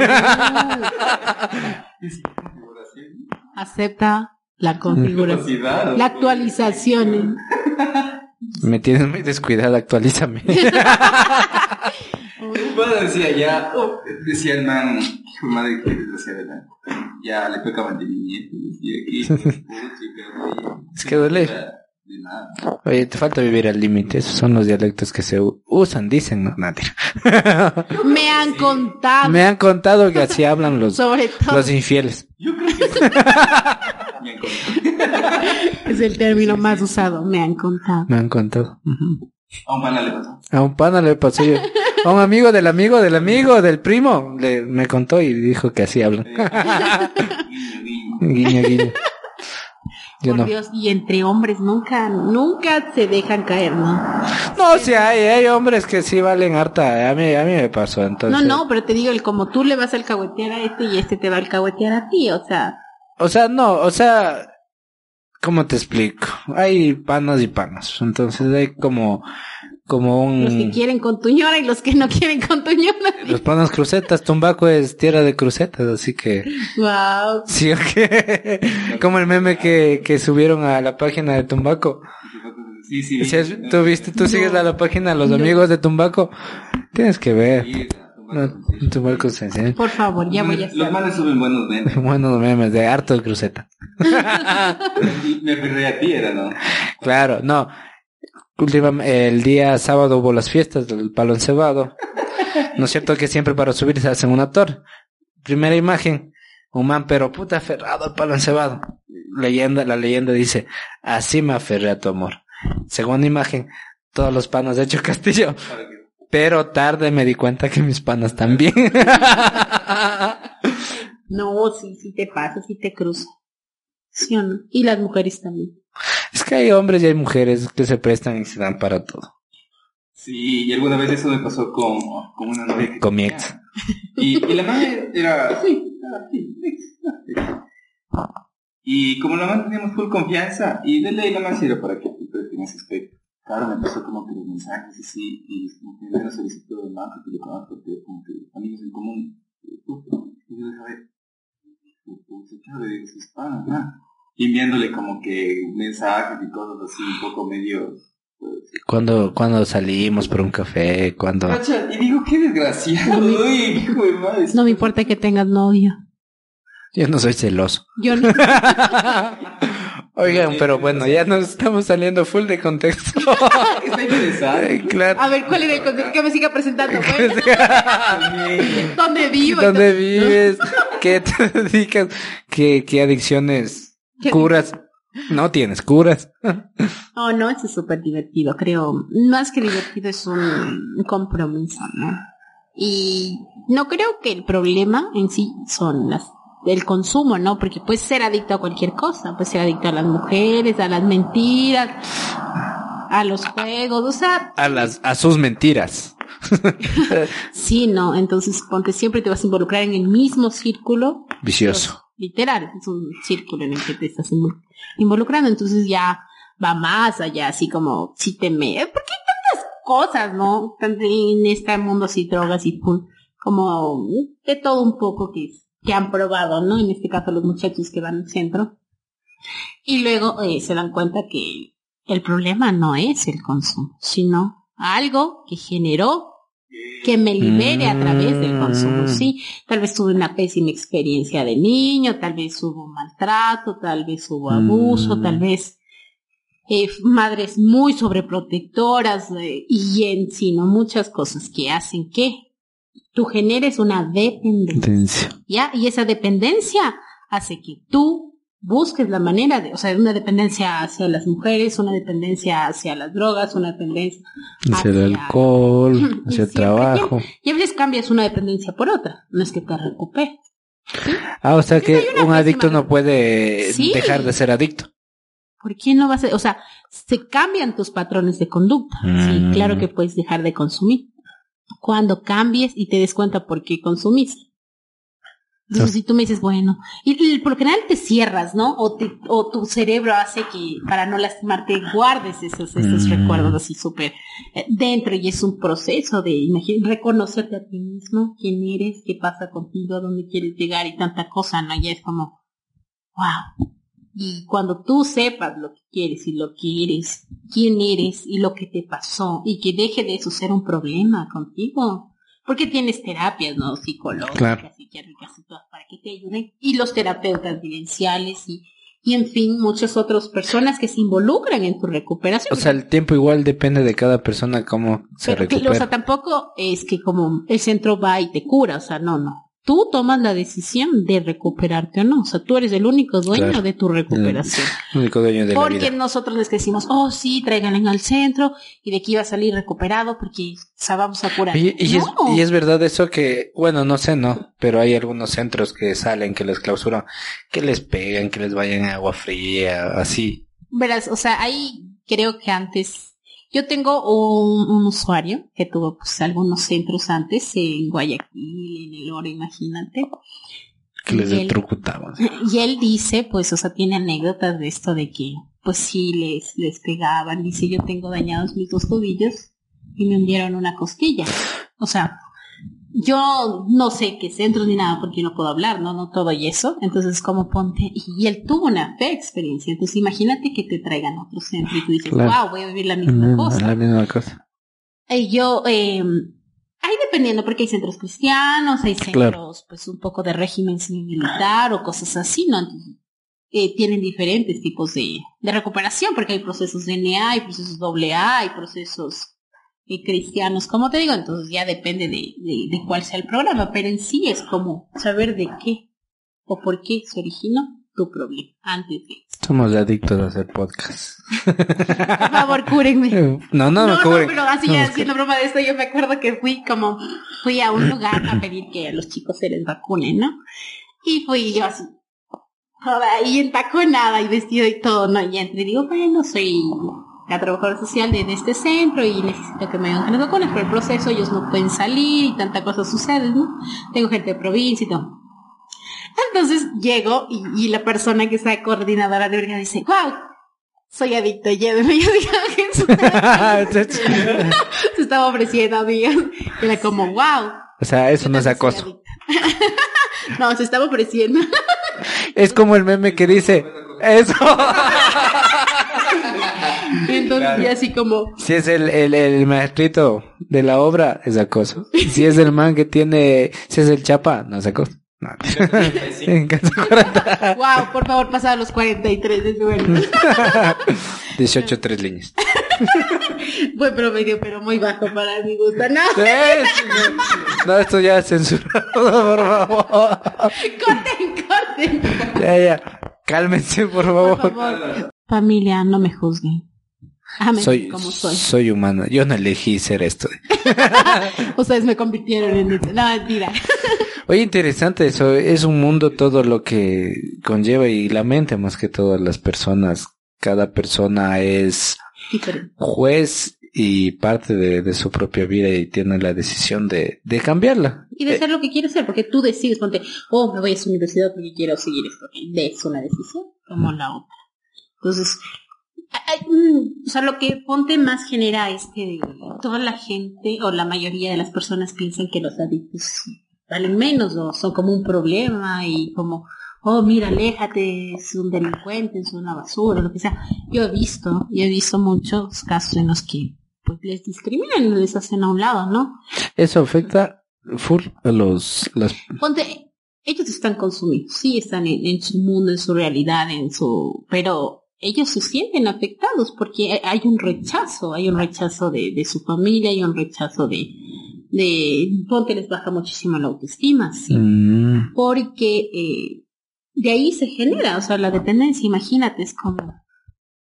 acepta la configuración. La actualización. Me tienes muy descuidada, actualízame. Decía ya, oh, decía el man, hijo madre que. Ya le toca mantenimiento, decía que Es que duele. De nada. Oye, te falta vivir al límite. Esos son los dialectos que se usan, dicen, no, Nadie. Me han contado, Me han contado que así hablan los, sobre todo, los infieles. Yo creo que sí. Me han contado. es el término más usado, me han contado. Me han contado. A un pana le pasó. A un pana le pasó yo. A un amigo del amigo del amigo del primo le, me contó y dijo que así hablan. Guiño, guiño. guiño, guiño. Yo Por no. Dios, y entre hombres nunca, nunca se dejan caer, ¿no? No, sí hay, hay hombres que sí valen harta. A mí, a mí me pasó, entonces. No, no, pero te digo, el como tú le vas a alcahuetear a este y este te va a alcahuetear a ti, o sea, O sea, no, o sea, ¿cómo te explico? Hay panas y panas. Entonces hay como, como los que un... quieren con tu ñora y los que no quieren con tu ñora. Los panas crucetas, Tumbaco es tierra de crucetas, así que... Wow. Sí, ok. Como el meme que, que subieron a la página de Tumbaco. Sí, sí. Tú viste, tú No. sigues a la página Los No. Amigos de Tumbaco. Tienes que ver. Sí, No, Tumbaco se enseña. Por favor, ya voy a Los manes suben buenos memes. Buenos memes de harto de cruceta. Me acordé a ti, era, ¿no? Claro, no. El día sábado hubo las fiestas del palo encebado. ¿No es cierto que siempre para subir se hacen una torre? Primera imagen, un man pero puta aferrado al palo encebado. Leyenda, la leyenda dice, así me aferré a tu amor. Segunda imagen, todos los panos de hecho Castillo. Pero tarde me di cuenta que mis panas también. No, sí, sí te pasa, sí te cruza. ¿Sí o no? Y las mujeres también. Es que hay hombres y hay mujeres que se prestan y se dan para todo. Sí, y alguna vez eso me pasó con, con una novia que Con mi ex. Y, y la madre era, sí, sí, ex. Y como la madre teníamos full confianza, y de ley la madre era para que tú en ese aspecto. Claro, me pasó como que los mensajes y sí, y como que una solicitud de banco que le conozco, que como que amigos en común. Y yo dije, a ver, ¿qué le digo? Es hispana, ¿no? Y enviándole como que mensajes y cosas así, un poco medio... pues, Cuando, cuando salimos por un café, cuando... Y digo, qué desgraciado, uy, hijo de madre. No me importa que tengas novio. Yo no soy celoso. Yo no. Oigan, pero bueno, ya nos estamos saliendo full de contexto. Está interesante. claro. A ver, ¿cuál era el contexto? Que me siga presentando. Bueno, ¿Dónde vivo? ¿Dónde vives? ¿Qué te dedicas? ¿Qué, qué adicciones ¿Qué curas? No tienes curas. Oh, no, eso es súper divertido, creo. Más que divertido es un compromiso, ¿no? Y no creo que el problema en sí son las el consumo, ¿no? Porque puedes ser adicto a cualquier cosa, puedes ser adicto a las mujeres, a las mentiras, a los juegos, o sea, A las, a sus mentiras. sí, ¿no? Entonces, ponte siempre te vas a involucrar en el mismo círculo Vicioso. Literal, es un círculo en el que te estás invo- involucrando, entonces ya va más allá, así como si te me... ¿Por qué tantas cosas, no? En este mundo así, drogas y como de todo un poco que, que han probado, ¿no? En este caso los muchachos que van al centro. Y luego eh, se dan cuenta que el problema no es el consumo, sino algo que generó que me libere a través del consumo, Mm. sí. Tal vez tuve una pésima experiencia de niño, tal vez hubo maltrato, tal vez hubo abuso, Mm. tal vez eh, madres muy sobreprotectoras eh, y en sí, ¿no? Muchas cosas que hacen que tú generes una dependencia. ¿ya? Y esa dependencia hace que tú busques la manera de, o sea, una dependencia hacia las mujeres, una dependencia hacia las drogas, una dependencia Hacia el alcohol, hacia el trabajo. y a veces cambias una dependencia por otra, no es que te recuperes. Ah, o sea que un adicto no puede Sí. dejar de ser adicto. ¿Por qué no vas a, o sea, se cambian tus patrones de conducta? Sí, Mm. claro que puedes dejar de consumir. Cuando cambies y te des cuenta por qué consumiste. Entonces, si tú me dices, bueno, y, y por lo general te cierras, ¿no? O, te- o tu cerebro hace que para no lastimarte guardes esos, esos Mm. recuerdos así súper eh, dentro y es un proceso de reconocerte a ti mismo, quién eres, qué pasa contigo, a dónde quieres llegar y tanta cosa, ¿no? Ya es como, wow. Y cuando tú sepas lo que quieres y lo que eres, quién eres y lo que te pasó y que deje de eso ser un problema contigo. Porque tienes terapias, ¿no? Psicológicas, Claro. psiquiátricas y todas para que te ayuden. Y los terapeutas vivenciales y, y en fin, muchas otras personas que se involucran en tu recuperación. O sea, el tiempo igual depende de cada persona cómo se Pero que- o recupera. sea, tampoco es que como el centro va y te cura, o sea, no, no. Tú tomas la decisión de recuperarte o no. O sea, tú eres el único dueño Claro. de tu recuperación. El único dueño de la Porque vida. nosotros les decimos, oh sí, tráiganle al centro y de aquí va a salir recuperado porque o sea, vamos a curar. Y, y es, No. y es verdad eso que, bueno, no sé, no, pero hay algunos centros que salen, que les clausuran, que les pegan, que les vayan agua fría, así. Verás, o sea, ahí creo que antes, yo tengo un, un usuario que tuvo pues algunos centros antes en Guayaquil, en el Oro, imagínate. que les electrocutaban. Y él dice, pues, o sea, tiene anécdotas de esto de que, pues sí, les, les pegaban. Dice, yo tengo dañados mis dos tobillos y me hundieron una costilla. O sea, yo no sé qué centros ni nada porque no puedo hablar, ¿no? No todo y eso. Entonces, como ponte, y, él tuvo una fea experiencia. Entonces, imagínate que te traigan a otro centro y tú dices, Claro. wow, voy a vivir la misma cosa. La misma cosa. Y yo, eh, ahí dependiendo, porque hay centros cristianos, hay centros, Claro. pues, un poco de régimen militar o cosas así, ¿no? Eh, tienen diferentes tipos de, de recuperación, porque hay procesos DNA, hay procesos AA, hay procesos eh, cristianos, como te digo, entonces ya depende de, de, de cuál sea el programa, pero en sí es como saber de qué o por qué se originó tu problema antes de Somos adictos a hacer podcast. Por favor, cúrenme. No, no, no, me cubre. pero así No, ya haciendo broma de esto, yo me acuerdo que fui como, fui a un lugar a pedir que a los chicos se les vacunen, ¿no? Y fui yo así, toda ahí entaconada y vestido y todo, ¿no? Y entré y digo, bueno, soy la trabajadora social de, de este centro y necesito que me hagan las vacunas, pero el proceso ellos no pueden salir y tanta cosa sucede, ¿no? Tengo gente de provincia y todo. Entonces llego y, y la persona que está coordinadora de verga dice, wow, soy adicto, lléveme. Yo dije, "Ah, Jesús, se estaba ofreciendo, amigas. Era como, wow. o sea, eso no es acoso. adicta". no, se estaba ofreciendo. Es como el meme que dice, eso. Y entonces, y así como, Si es el, el, el maestrito de la obra, es acoso. Si es el man que tiene, si es el chapa, no es acoso. No. En caso correcto. wow, por favor, pasa a los 43 de sueldo. 18, tres líneas. Buen promedio, pero muy bajo para mi gusto. No, Eh, No, esto ya es censurado, por favor. corten, corten. Ya, ya. Cálmense, por Por favor. favor. Familia, no me juzguen. Amen Soy, como soy. soy humano. Yo no elegí ser esto. Ustedes me convirtieron en... No, mentira. Oye, interesante eso. Es un mundo todo lo que conlleva y la mente más que todas las personas. Cada persona es juez y parte de, de su propia vida y tiene la decisión de, de cambiarla. Y de ser lo que quieres ser, porque tú decides, ponte, oh, me voy a esa universidad porque quiero seguir esto. Es una decisión, como la otra. Entonces, hay- mm, o sea, lo que ponte más genera es que toda la gente o la mayoría de las personas piensan que los adictos valen menos o son como un problema y como, oh, mira, aléjate, es un delincuente, es una basura, lo que sea. Yo he visto, y he visto muchos casos en los que pues les discriminan, les hacen a un lado, ¿no? Eso afecta full a los, las, Ponte, ellos están consumidos, sí están en, en su mundo, en su realidad, en su, pero ellos se sienten afectados porque hay un rechazo, hay un rechazo de, de su familia, hay un rechazo de, de, ponte les baja muchísimo la autoestima, sí, Mm, porque eh, de ahí se genera, o sea, la dependencia, imagínate, es como,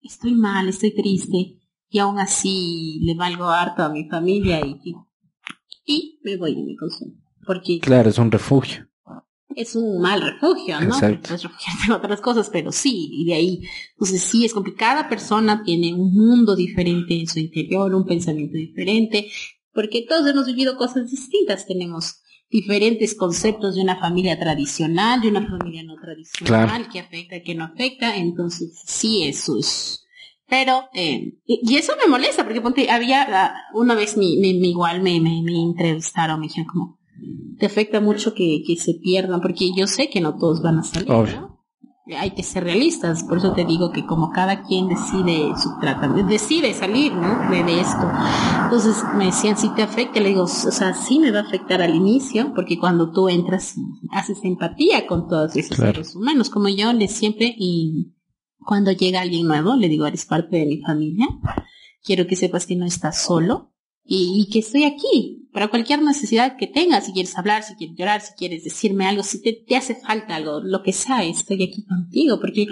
estoy mal, estoy triste, y aún así le valgo harto a mi familia y, y, y me voy y me consumo, porque claro, es un refugio. Es un mal refugio, ¿no? Exacto. Puedes refugiarte en otras cosas, pero sí, y de ahí, entonces sí es complicado. Cada persona tiene un mundo diferente en su interior, un pensamiento diferente, porque todos hemos vivido cosas distintas, tenemos diferentes conceptos de una familia tradicional, de una familia no tradicional, Claro. que afecta, que no afecta, entonces sí, eso es... Pero, eh, y y eso me molesta, porque ponte, había, ah, una vez mi, mi- mi- igual me, me, me entrevistaron, me dijeron como, te afecta mucho que, que se pierdan, porque yo sé que no todos van a salir. ¿no? Hay que ser realistas, por eso te digo que como cada quien decide su tratamiento, decide salir, ¿no? De, de esto. Entonces me decían, si te afecta, le digo, o sea, sí me va a afectar al inicio, porque cuando tú entras, haces empatía con todos esos Claro. seres humanos, como yo les siempre, y cuando llega alguien nuevo, le digo, eres parte de mi familia, quiero que sepas que no estás solo, y, y que estoy aquí para cualquier necesidad que tengas, si quieres hablar, si quieres llorar, si quieres decirme algo, si te, te hace falta algo, lo que sea, estoy aquí contigo, porque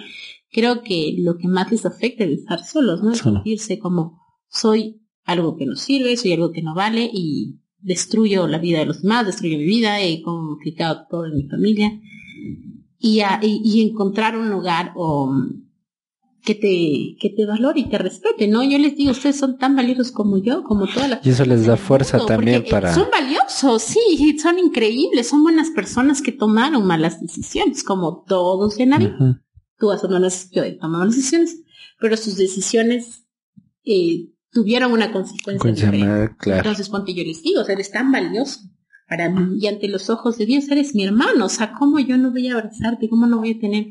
creo que lo que más les afecta es estar solos, ¿no? Es Solo. sentirse como soy algo que no sirve, soy algo que no vale y destruyo la vida de los demás, destruyo mi vida, he complicado todo en mi familia. Y, a- y, y encontrar un lugar o que te, que te valore y te respete, ¿no? Yo les digo, ustedes son tan valiosos como yo, como todas las Y eso les da fuerza mundo, también eh, para- Son valiosos, sí, son increíbles, son buenas personas que tomaron malas decisiones, como todos en la vida. Tú has tomado malas, yo he tomado malas decisiones, pero sus decisiones eh, tuvieron una consecuencia claro. Entonces, ponte, yo les digo, o sea, eres tan valioso para mí y ante los ojos de Dios eres mi hermano, o sea, ¿cómo yo no voy a abrazarte? ¿Cómo no voy a tener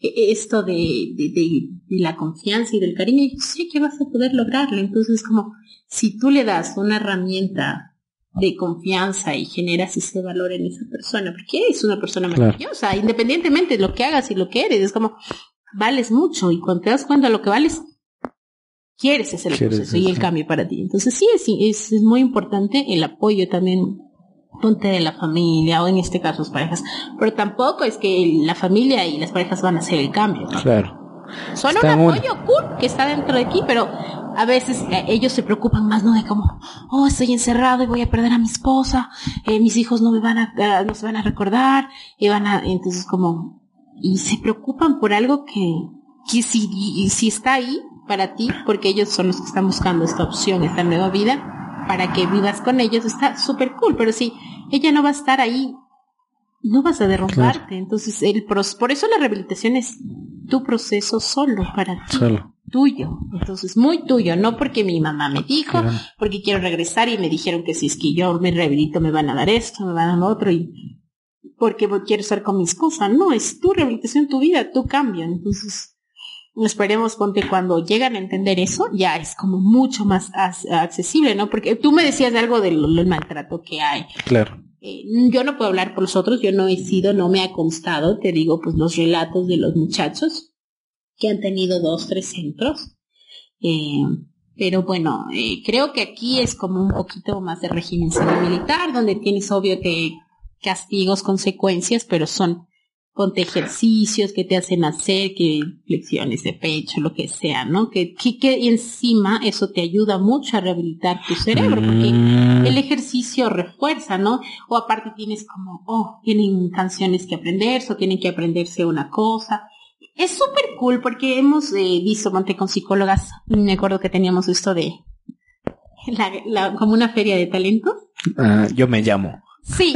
eh, esto de, de, de- de la confianza y del cariño? Y yo sé que vas a poder lograrlo. Entonces, como si tú le das una herramienta de confianza y generas ese valor en esa persona, porque es una persona Claro. maravillosa, independientemente de lo que hagas y lo que eres, es como, vales mucho y cuando te das cuenta de lo que vales, quieres hacer el Quieres proceso y el cambio para ti. Entonces sí, es, es, es muy importante el apoyo también ponte de la familia o en este caso las parejas, pero tampoco es que la familia y las parejas van a hacer el cambio. ¿no? Claro. Son Está un muy- apoyo cool que está dentro de aquí, pero a veces eh, ellos se preocupan más, ¿no? De como, oh, estoy encerrado y voy a perder a mi esposa, eh, mis hijos no me van a, eh, no se van a recordar, y van a, entonces como, y se preocupan por algo que, que si, si está ahí para ti, porque ellos son los que están buscando esta opción, esta nueva vida, para que vivas con ellos, está súper cool, pero si ella no va a estar ahí, no vas a derrumbarte. Entonces, el pros- por eso la rehabilitación es tu proceso solo para ti, Solo. tuyo. Entonces, muy tuyo, no porque mi mamá me dijo, Claro. porque quiero regresar y me dijeron que si es que yo me rehabilito me van a dar esto, me van a dar otro y porque quiero estar con mi esposa. No, es tu rehabilitación, tu vida, tu cambio. Entonces, esperemos ponte cuando llegan a entender eso, ya es como mucho más accesible, ¿no? Porque tú me decías de algo del, del maltrato que hay. Claro. Eh, yo no puedo hablar por los otros, yo no he sido, no me ha constado, te digo, pues los relatos de los muchachos que han tenido dos, tres centros. Eh, pero bueno, eh, creo que aquí es como un poquito más de régimen civil militar, donde tienes obvio que castigos, consecuencias, pero son ponte ejercicios que te hacen hacer, que flexiones de pecho, lo que sea, ¿no? Que, que, que encima eso te ayuda mucho a rehabilitar tu cerebro, porque Mm, el ejercicio refuerza, ¿no? O aparte tienes como, oh, tienen canciones que aprenderse o tienen que aprenderse una cosa. Es súper cool porque hemos eh, visto, monte con psicólogas, me acuerdo que teníamos esto de la, la- como una feria de talentos. ah, yo me llamo. Sí,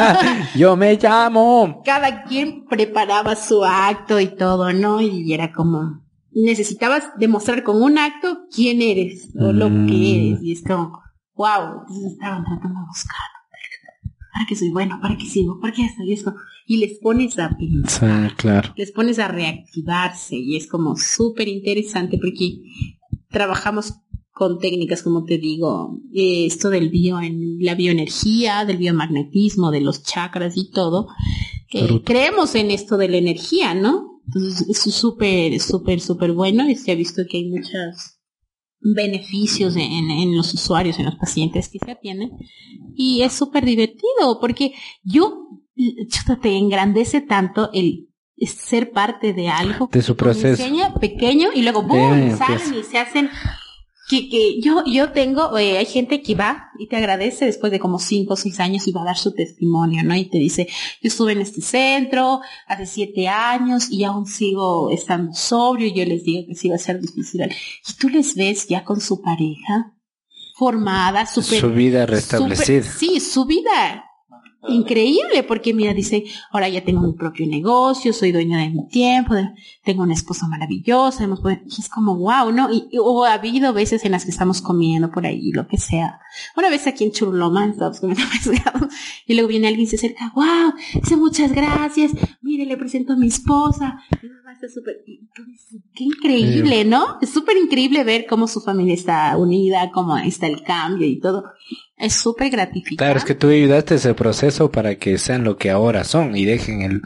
Yo me llamo. cada quien preparaba su acto y todo, ¿no? Y era como, necesitabas demostrar con un acto quién eres o lo Mm. que eres. Y es como, wow, entonces estaban tratando de buscar. ¿Para qué soy bueno? ¿Para qué sigo? ¿Para qué soy esto? Y les pones a pensar, Sí, claro. les pones a reactivarse y es como súper interesante porque trabajamos con técnicas, como te digo, eh, esto del bio, en la bioenergía, del biomagnetismo, de los chakras y todo. Eh, creemos en esto de la energía, ¿no? Entonces es súper, súper, súper bueno y se ha visto que hay muchos beneficios en, en los usuarios, en los pacientes que se atienden. Y es súper divertido porque yo, chuta, te engrandece tanto el ser parte de algo De su que proceso. enseña pequeño y luego boom, Eh, salen empieza. y se hacen que, que yo yo tengo eh, hay gente que va y te agradece después de como cinco o seis años y va a dar su testimonio no y te dice yo estuve en este centro hace siete años y aún sigo estando sobrio y yo les digo que sí va a ser difícil y tú les ves ya con su pareja formada súper Su vida restablecida. Súper- sí, su vida. Increíble, porque mira, dice, ahora ya tengo mi propio negocio, soy dueña de mi tiempo, tengo una esposa maravillosa, hemos podido- es como wow, ¿no? Y, o ha habido veces en las que estamos comiendo por ahí, lo que sea. Una vez aquí en Churloma estábamos comiendo pescado, y luego viene alguien y se acerca, wow, dice muchas gracias, mire, le presento a mi esposa, está súper, qué increíble, ¿no? Es súper increíble ver cómo su familia está unida, cómo está el cambio y todo. Es súper gratificante. Claro, es que tú ayudaste ese proceso para que sean lo que ahora son y dejen el,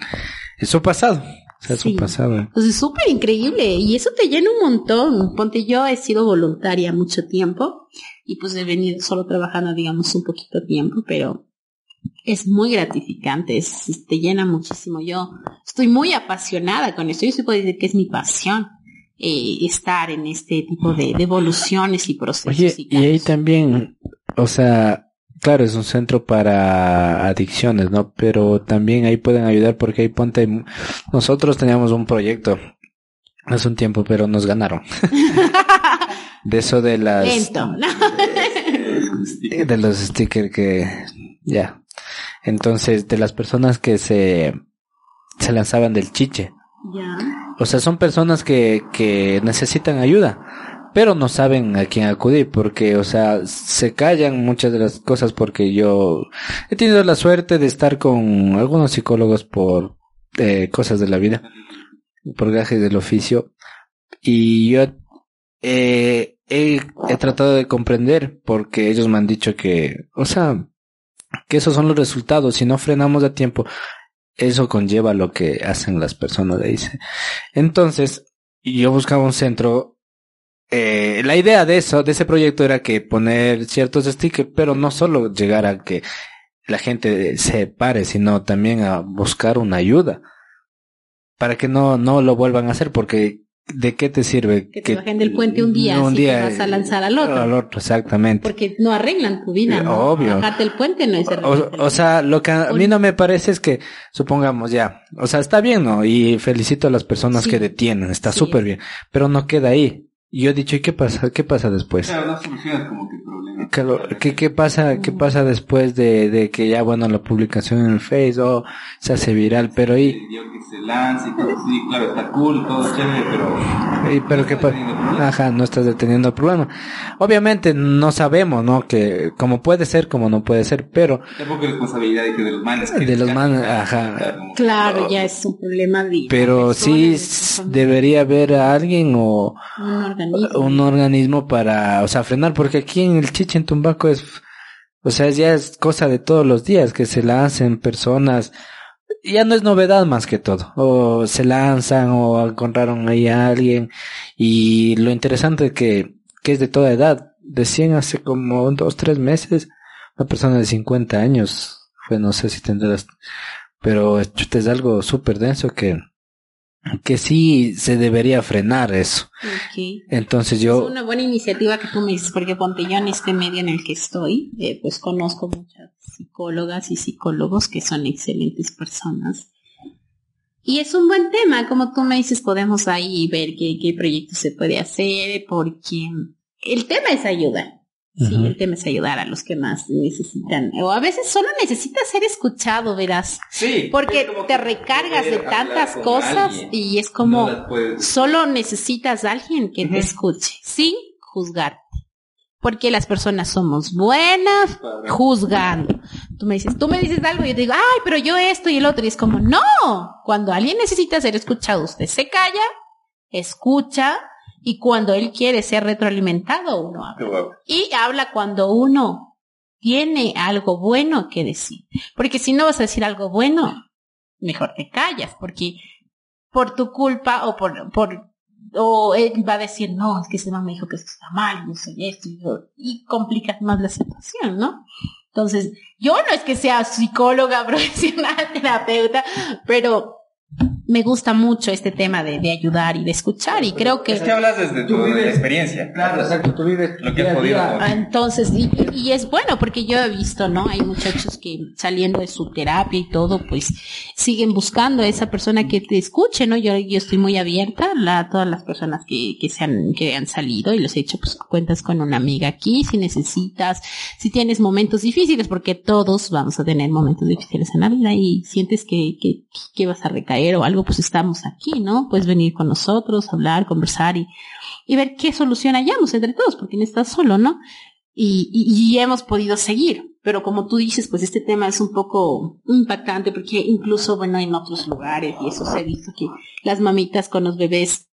el su pasado. O sea, Sí. su pasado. Pues es súper increíble y eso te llena un montón. Ponte, yo he sido voluntaria mucho tiempo y pues he venido solo trabajando, digamos, un poquito tiempo, pero es muy gratificante, es, te llena muchísimo. Yo estoy muy apasionada con esto. Yo sí puedo decir que es mi pasión eh, estar en este tipo de, de evoluciones y procesos. Oye, y y ahí también, o sea, claro, es un centro para adicciones, ¿no? Pero también ahí pueden ayudar porque ahí ponte, nosotros teníamos un proyecto hace un tiempo, pero nos ganaron. De eso de las, Lento, ¿no? de los stickers que, ya. Entonces, de las personas que se, se lanzaban del chiche. ya. O sea, son personas que, que necesitan ayuda, pero no saben a quién acudir porque, o sea, se callan muchas de las cosas porque yo he tenido la suerte de estar con algunos psicólogos por eh, cosas de la vida, por gajes del oficio, y yo eh, he, he tratado de comprender porque ellos me han dicho que, o sea, que esos son los resultados. Si no frenamos a tiempo, eso conlleva lo que hacen las personas ahí. Entonces, yo buscaba un centro. Eh, la idea de eso, de ese proyecto era que poner ciertos stickers, pero no solo llegar a que la gente se pare, sino también a buscar una ayuda para que no, no lo vuelvan a hacer, porque ¿de qué te sirve? Que te bajen del puente un día, si te vas a lanzar al otro. Al otro, exactamente. Porque no arreglan tu vida, ¿no? obvio. Bajarte el puente no es arreglar. O, o sea, lo que a mí no me parece es que, supongamos ya, o sea, está bien, ¿no? Y felicito a las personas Sí. que detienen, está Sí. súper bien, pero no queda ahí. Y yo he dicho, ¿y qué pasa? ¿Qué pasa después? Claro, no solucionas como que el problema. ¿Qué, qué, qué pasa, qué pasa después de, de que ya, bueno, la publicación en el Face o se hace viral, pero ahí, Yo que se lance y todo, sí, claro, está cool, todo chévere, pero... y- pero qué pasa? Ajá, no estás deteniendo el problema. Obviamente no sabemos, ¿no? Que como puede ser, como no puede ser, pero Tampoco es responsabilidad de, que de los manes. que- de los manes, ajá, Claro, ya es un problema de... pero sí debería haber a alguien o un un organismo para, o sea, frenar, porque aquí en el Chiche en Tumbaco es, o sea, ya es cosa de todos los días que se lancen personas, ya no es novedad más que todo, o se lanzan o encontraron ahí a alguien. Y lo interesante que, que es de toda edad, decían hace como dos, tres meses, una persona de 50 años, fue, no sé si tendrás pero es algo súper denso que, que sí se debería frenar eso. Entonces yo... Es una buena iniciativa que tú me dices, porque ponte yo en este medio en el que estoy, eh, pues conozco muchas psicólogas y psicólogos que son excelentes personas. Y es un buen tema, como tú me dices, podemos ahí ver qué, qué proyecto se puede hacer, porque el tema es ayudar. Sí, Ujú. el tema es ayudar a los que más necesitan. O a veces solo necesitas ser escuchado, verás. Sí. Porque te recargas de tantas cosas alguien. y es como... No Solo necesitas a alguien que te escuche, sin juzgarte. Porque las personas somos buenas Para- juzgando. Tú me dices, tú me dices algo y yo te digo, ay, pero yo esto y el otro. Y es como, no. Cuando alguien necesita ser escuchado, usted se calla, escucha, y cuando él quiere ser retroalimentado, uno habla. Y habla cuando uno tiene algo bueno que decir. Porque si no vas a decir algo bueno, mejor te callas, porque por tu culpa o por, por, o él va a decir, no, es que ese man me dijo que eso está mal, yo soy esto, y, yo, y complicas más la situación, ¿no? Entonces, yo no es que sea psicóloga profesional, terapeuta, pero me gusta mucho este tema de, de ayudar y de escuchar y creo que... Es que hablas desde tu vives- experiencia. Claro, exacto, tú vives Lo que has podido Ah, Entonces, y, y es bueno porque yo he visto, ¿no? Hay muchachos que saliendo de su terapia y todo, pues siguen buscando a esa persona que te escuche, ¿no? Yo, yo estoy muy abierta la- a todas las personas que, que, se han, que han salido y les he dicho, pues cuentas con una amiga aquí si necesitas, si tienes momentos difíciles, porque todos vamos a tener momentos difíciles en la vida y sientes que, que, que vas a recaer o algo, pues estamos aquí, ¿no? Puedes venir con nosotros, hablar, conversar y, y ver qué solución hallamos entre todos, porque no estás solo, ¿no? Y, y, y hemos podido seguir. Pero como tú dices, pues este tema es un poco impactante porque incluso, bueno, en otros lugares y eso se ha visto que las mamitas con los bebés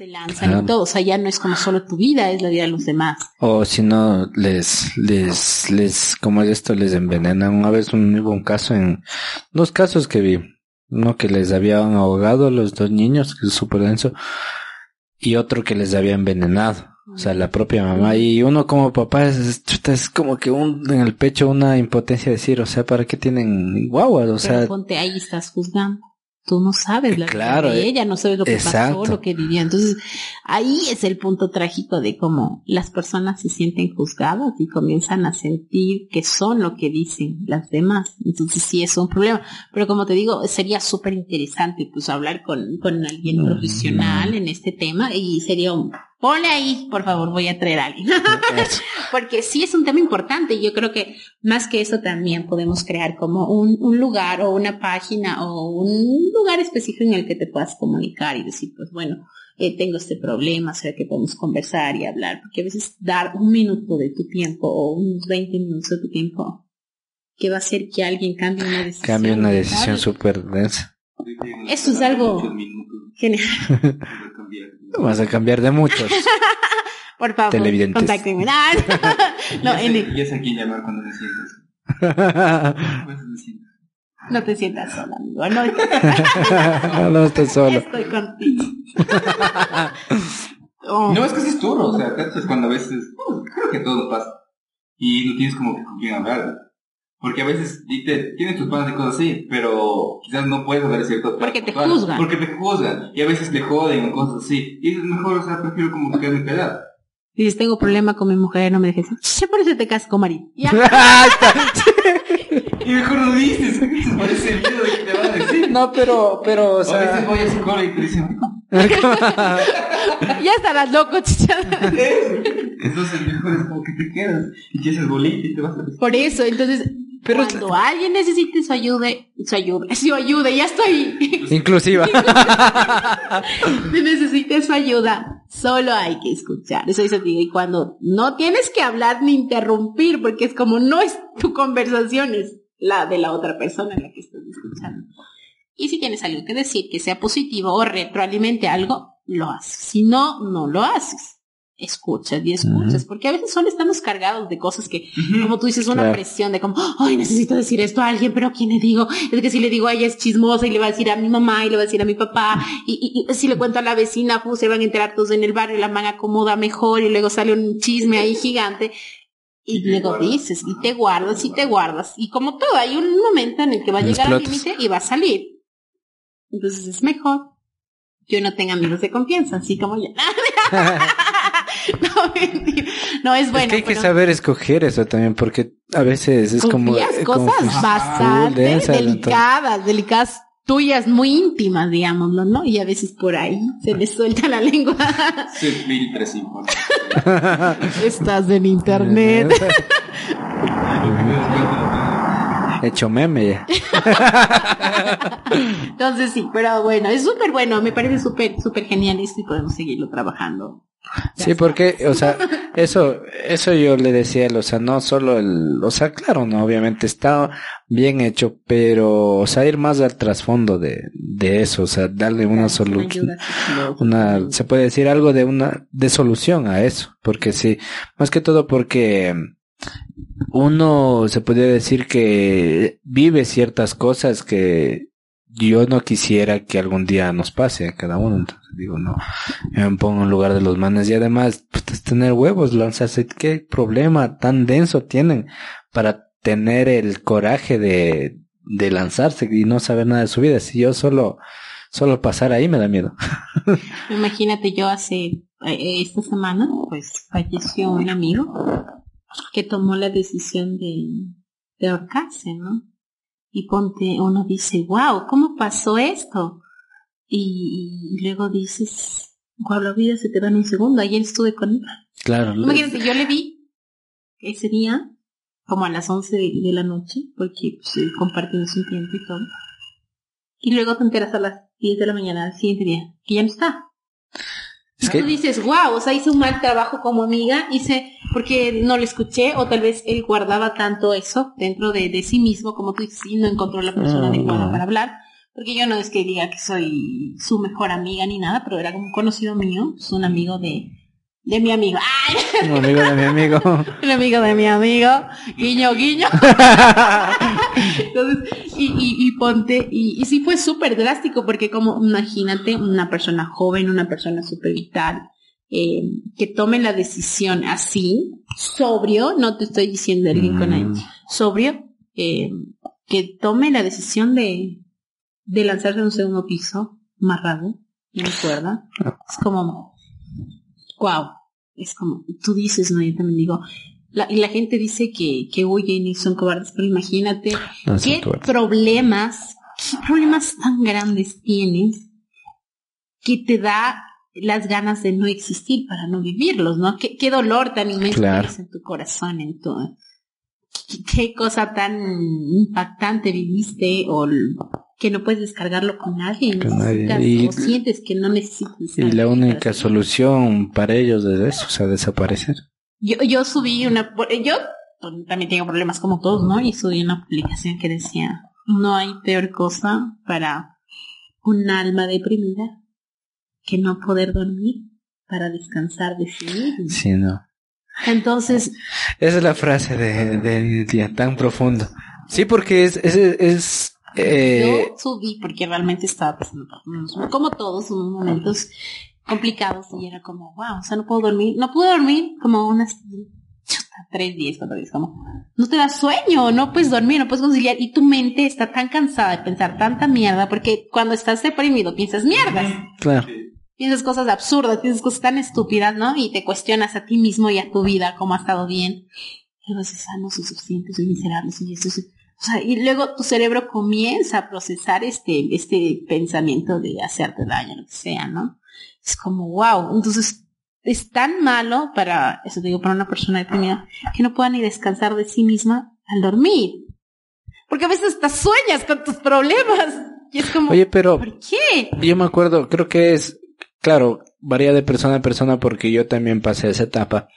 se lanzan y todo. O sea, ya no es como solo tu vida, es la vida de los demás. O si no, les, les, les, como esto, les envenenan. Una vez un, hubo un caso en, dos casos que vi. Uno que les habían ahogado a los dos niños, que es súper denso, y otro que les había envenenado. O sea, la propia mamá. Y uno como papá es, como que un, en el pecho una impotencia de decir, o sea, ¿para qué tienen guaguas? O Pero sea, ponte ahí estás juzgando. Tú no sabes la Claro, vida de eh, ella, no sabes lo que exacto. pasó, lo que vivió. Entonces, ahí es el punto trágico de cómo las personas se sienten juzgadas y comienzan a sentir que son lo que dicen las demás. Entonces, sí es un problema. Pero como te digo, sería súper interesante pues hablar con, con alguien Mm. profesional en este tema y sería un... Ponle ahí, por favor, voy a traer a alguien. Porque sí es un tema importante y yo creo que más que eso también podemos crear como un, un lugar o una página o un lugar específico en el que te puedas comunicar y decir, pues bueno, eh, tengo este problema, será que podemos conversar y hablar, porque a veces dar un minuto de tu tiempo o unos 20 minutos de tu tiempo que va a hacer que alguien cambie una decisión. Cambia una decisión súper densa. Eso es algo- Genial. Vas a cambiar de muchos. Por favor, Televidentes. contáctenme. No, Ya sé- ya sé a quién llamar cuando me sientas. Siento. no te sientas sola, amigo. No, no estás solo. Estoy contigo. Oh. No, es que sí es duro, o sea, cachas cuando a veces, oh, creo que todo pasa. Y no tienes como que con quién hablar. Porque a veces te, tienes tus planes y cosas así, pero quizás no puedes hablar de cierto Porque te juzgan. Porque te juzgan. Y a veces te joden o cosas así. Y es mejor, o sea, prefiero como quedarme callado. Dices, tengo problema con mi mujer, no me dejes. Ya por eso te casas con marido. Ya. Está. Y mejor no dices, parece el miedo de que te van a decir. No, pero, pero, o O a veces sea, voy a psicólogo y te dicen, ya estarás loco, chicha. entonces mejor es como que te quedas y que haces bolita y te vas a Por eso, entonces, Pero- cuando alguien necesite su ayuda, su ayuda, su ayuda, ya estoy. inclusiva. Si necesite su ayuda, solo hay que escuchar. Eso dice y cuando no tienes que hablar ni interrumpir, porque es como no es tu conversación, es la de la otra persona en la que estás escuchando. Y si tienes algo que decir que sea positivo o retroalimente algo, lo haces. Si no, no lo haces. Escuchas y escuchas, porque a veces solo estamos cargados de cosas que, como tú dices, una Claro. presión de como, ay, necesito decir esto a alguien, pero ¿a quién le digo? Es que si le digo a ella es chismosa y le va a decir a mi mamá y le va a decir a mi papá, y, y- y si le cuento a la vecina, pues se van a enterar todos en el barrio, la man acomoda mejor y luego sale un chisme ahí gigante. Y luego dices, y te guardas, y te guardas. Y como todo, hay un momento en el que va a llegar al límite y va a salir. Entonces es mejor que uno tenga amigos de confianza, así como yo. no, mentira. No, es bueno. es que hay que saber escoger eso también, porque a veces es como... confías eh, como cosas full bastante delicadas, delicadas tuyas, muy íntimas, digámoslo, ¿no? Y a veces por ahí se les suelta la lengua. Se filtres información. Estás en internet. Hecho meme ya. Entonces sí, pero bueno, es súper bueno, me parece súper, súper genial esto y podemos seguirlo trabajando. Sí, porque, o sea, eso, eso yo le decía a él, o sea, no solo el, o sea, claro, no, obviamente está bien hecho, pero, o sea, ir más al trasfondo de, de eso, o sea, darle una solución, una, se puede decir algo de una, de solución a eso, porque sí, más que todo porque uno se podría decir que vive ciertas cosas que yo no quisiera que algún día nos pase a cada uno, entonces digo, no, yo me pongo en lugar de los manes y además, pues, es tener huevos, lanzarse, qué problema tan denso tienen para tener el coraje de, de lanzarse y no saber nada de su vida, si yo solo, solo pasar ahí me da miedo. Imagínate, yo hace, eh, esta semana, pues falleció un amigo que tomó la decisión de, de ahorcarse, ¿no? Y ponte, uno dice, wow, ¿cómo pasó esto? Y, y luego dices, wow, la vida se te va en un segundo, ayer estuve con él. Claro, Imagínate, yo le vi ese día, como a las 11 de, de la noche, porque pues, eh, compartimos un tiempo y todo. Y luego te enteras a las 10 de la mañana del siguiente día, que ya no está. Es Tú que, dices, wow, o sea, hice un mal trabajo como amiga, hice porque no le escuché, o tal vez él guardaba tanto eso dentro de, de sí mismo, como tú dices, y no encontró la persona Ah. adecuada para hablar. Porque yo no es que diga que soy su mejor amiga ni nada, pero era como un conocido mío, es un amigo de, de mi amigo. ¡Ay! un amigo de mi amigo. El amigo de mi amigo, guiño, guiño. Entonces, y, y, y ponte, y, y sí fue súper drástico, porque como, imagínate, una persona joven, una persona súper vital, eh, que tome la decisión así, sobrio, no te estoy diciendo alguien con ahí, Mm. sobrio, eh, que tome la decisión de, de lanzarse a un segundo piso, amarrado, en cuerda, es como, wow, es como, tú dices, no, yo también digo, la, y la gente dice que, que huyen y son cobardes, pero imagínate No qué problemas, qué problemas tan grandes tienes que te da las ganas de no existir para no vivirlos, ¿no? Qué, qué dolor tan inmenso Claro. tienes en tu corazón, en tu, qué, cosa tan impactante viviste o que no puedes descargarlo con nadie, Con nadie. Y- o sientes que no necesitas. Y la única solución para ellos es eso, o sea, desaparecer. Yo, yo subí una, yo también tengo problemas como todos, ¿no? Y subí una publicación que decía, no hay peor cosa para un alma deprimida que no poder dormir para descansar de sí mismo. Sí, no. Entonces, Esa es la frase de, del día tan profundo. Sí, porque es, es, es eh, yo subí porque realmente estaba pasando como todos, unos momentos complicados y era como, wow, o sea, no puedo dormir, no pude dormir como unas chuta, tres días, cuatro días, como, no te da sueño, no puedes dormir, no puedes conciliar y tu mente está tan cansada de pensar tanta mierda porque cuando estás deprimido piensas mierdas, claro. piensas cosas absurdas, piensas cosas tan estúpidas, ¿no? Y te cuestionas a ti mismo y a tu vida cómo ha estado bien. Y luego dices, ah, no soy suficiente, soy miserable, soy esto, soy- O sea, y luego tu cerebro comienza a procesar este, este pensamiento de hacerte daño, lo que sea, ¿no? Es como, wow. Entonces, es tan malo para, eso digo, para una persona deprimida, que no pueda ni descansar de sí misma al dormir. Porque a veces hasta sueñas con tus problemas. Y es como, Oye, pero ¿por qué? yo me acuerdo, creo que es, claro, varía de persona a persona porque yo también pasé esa etapa.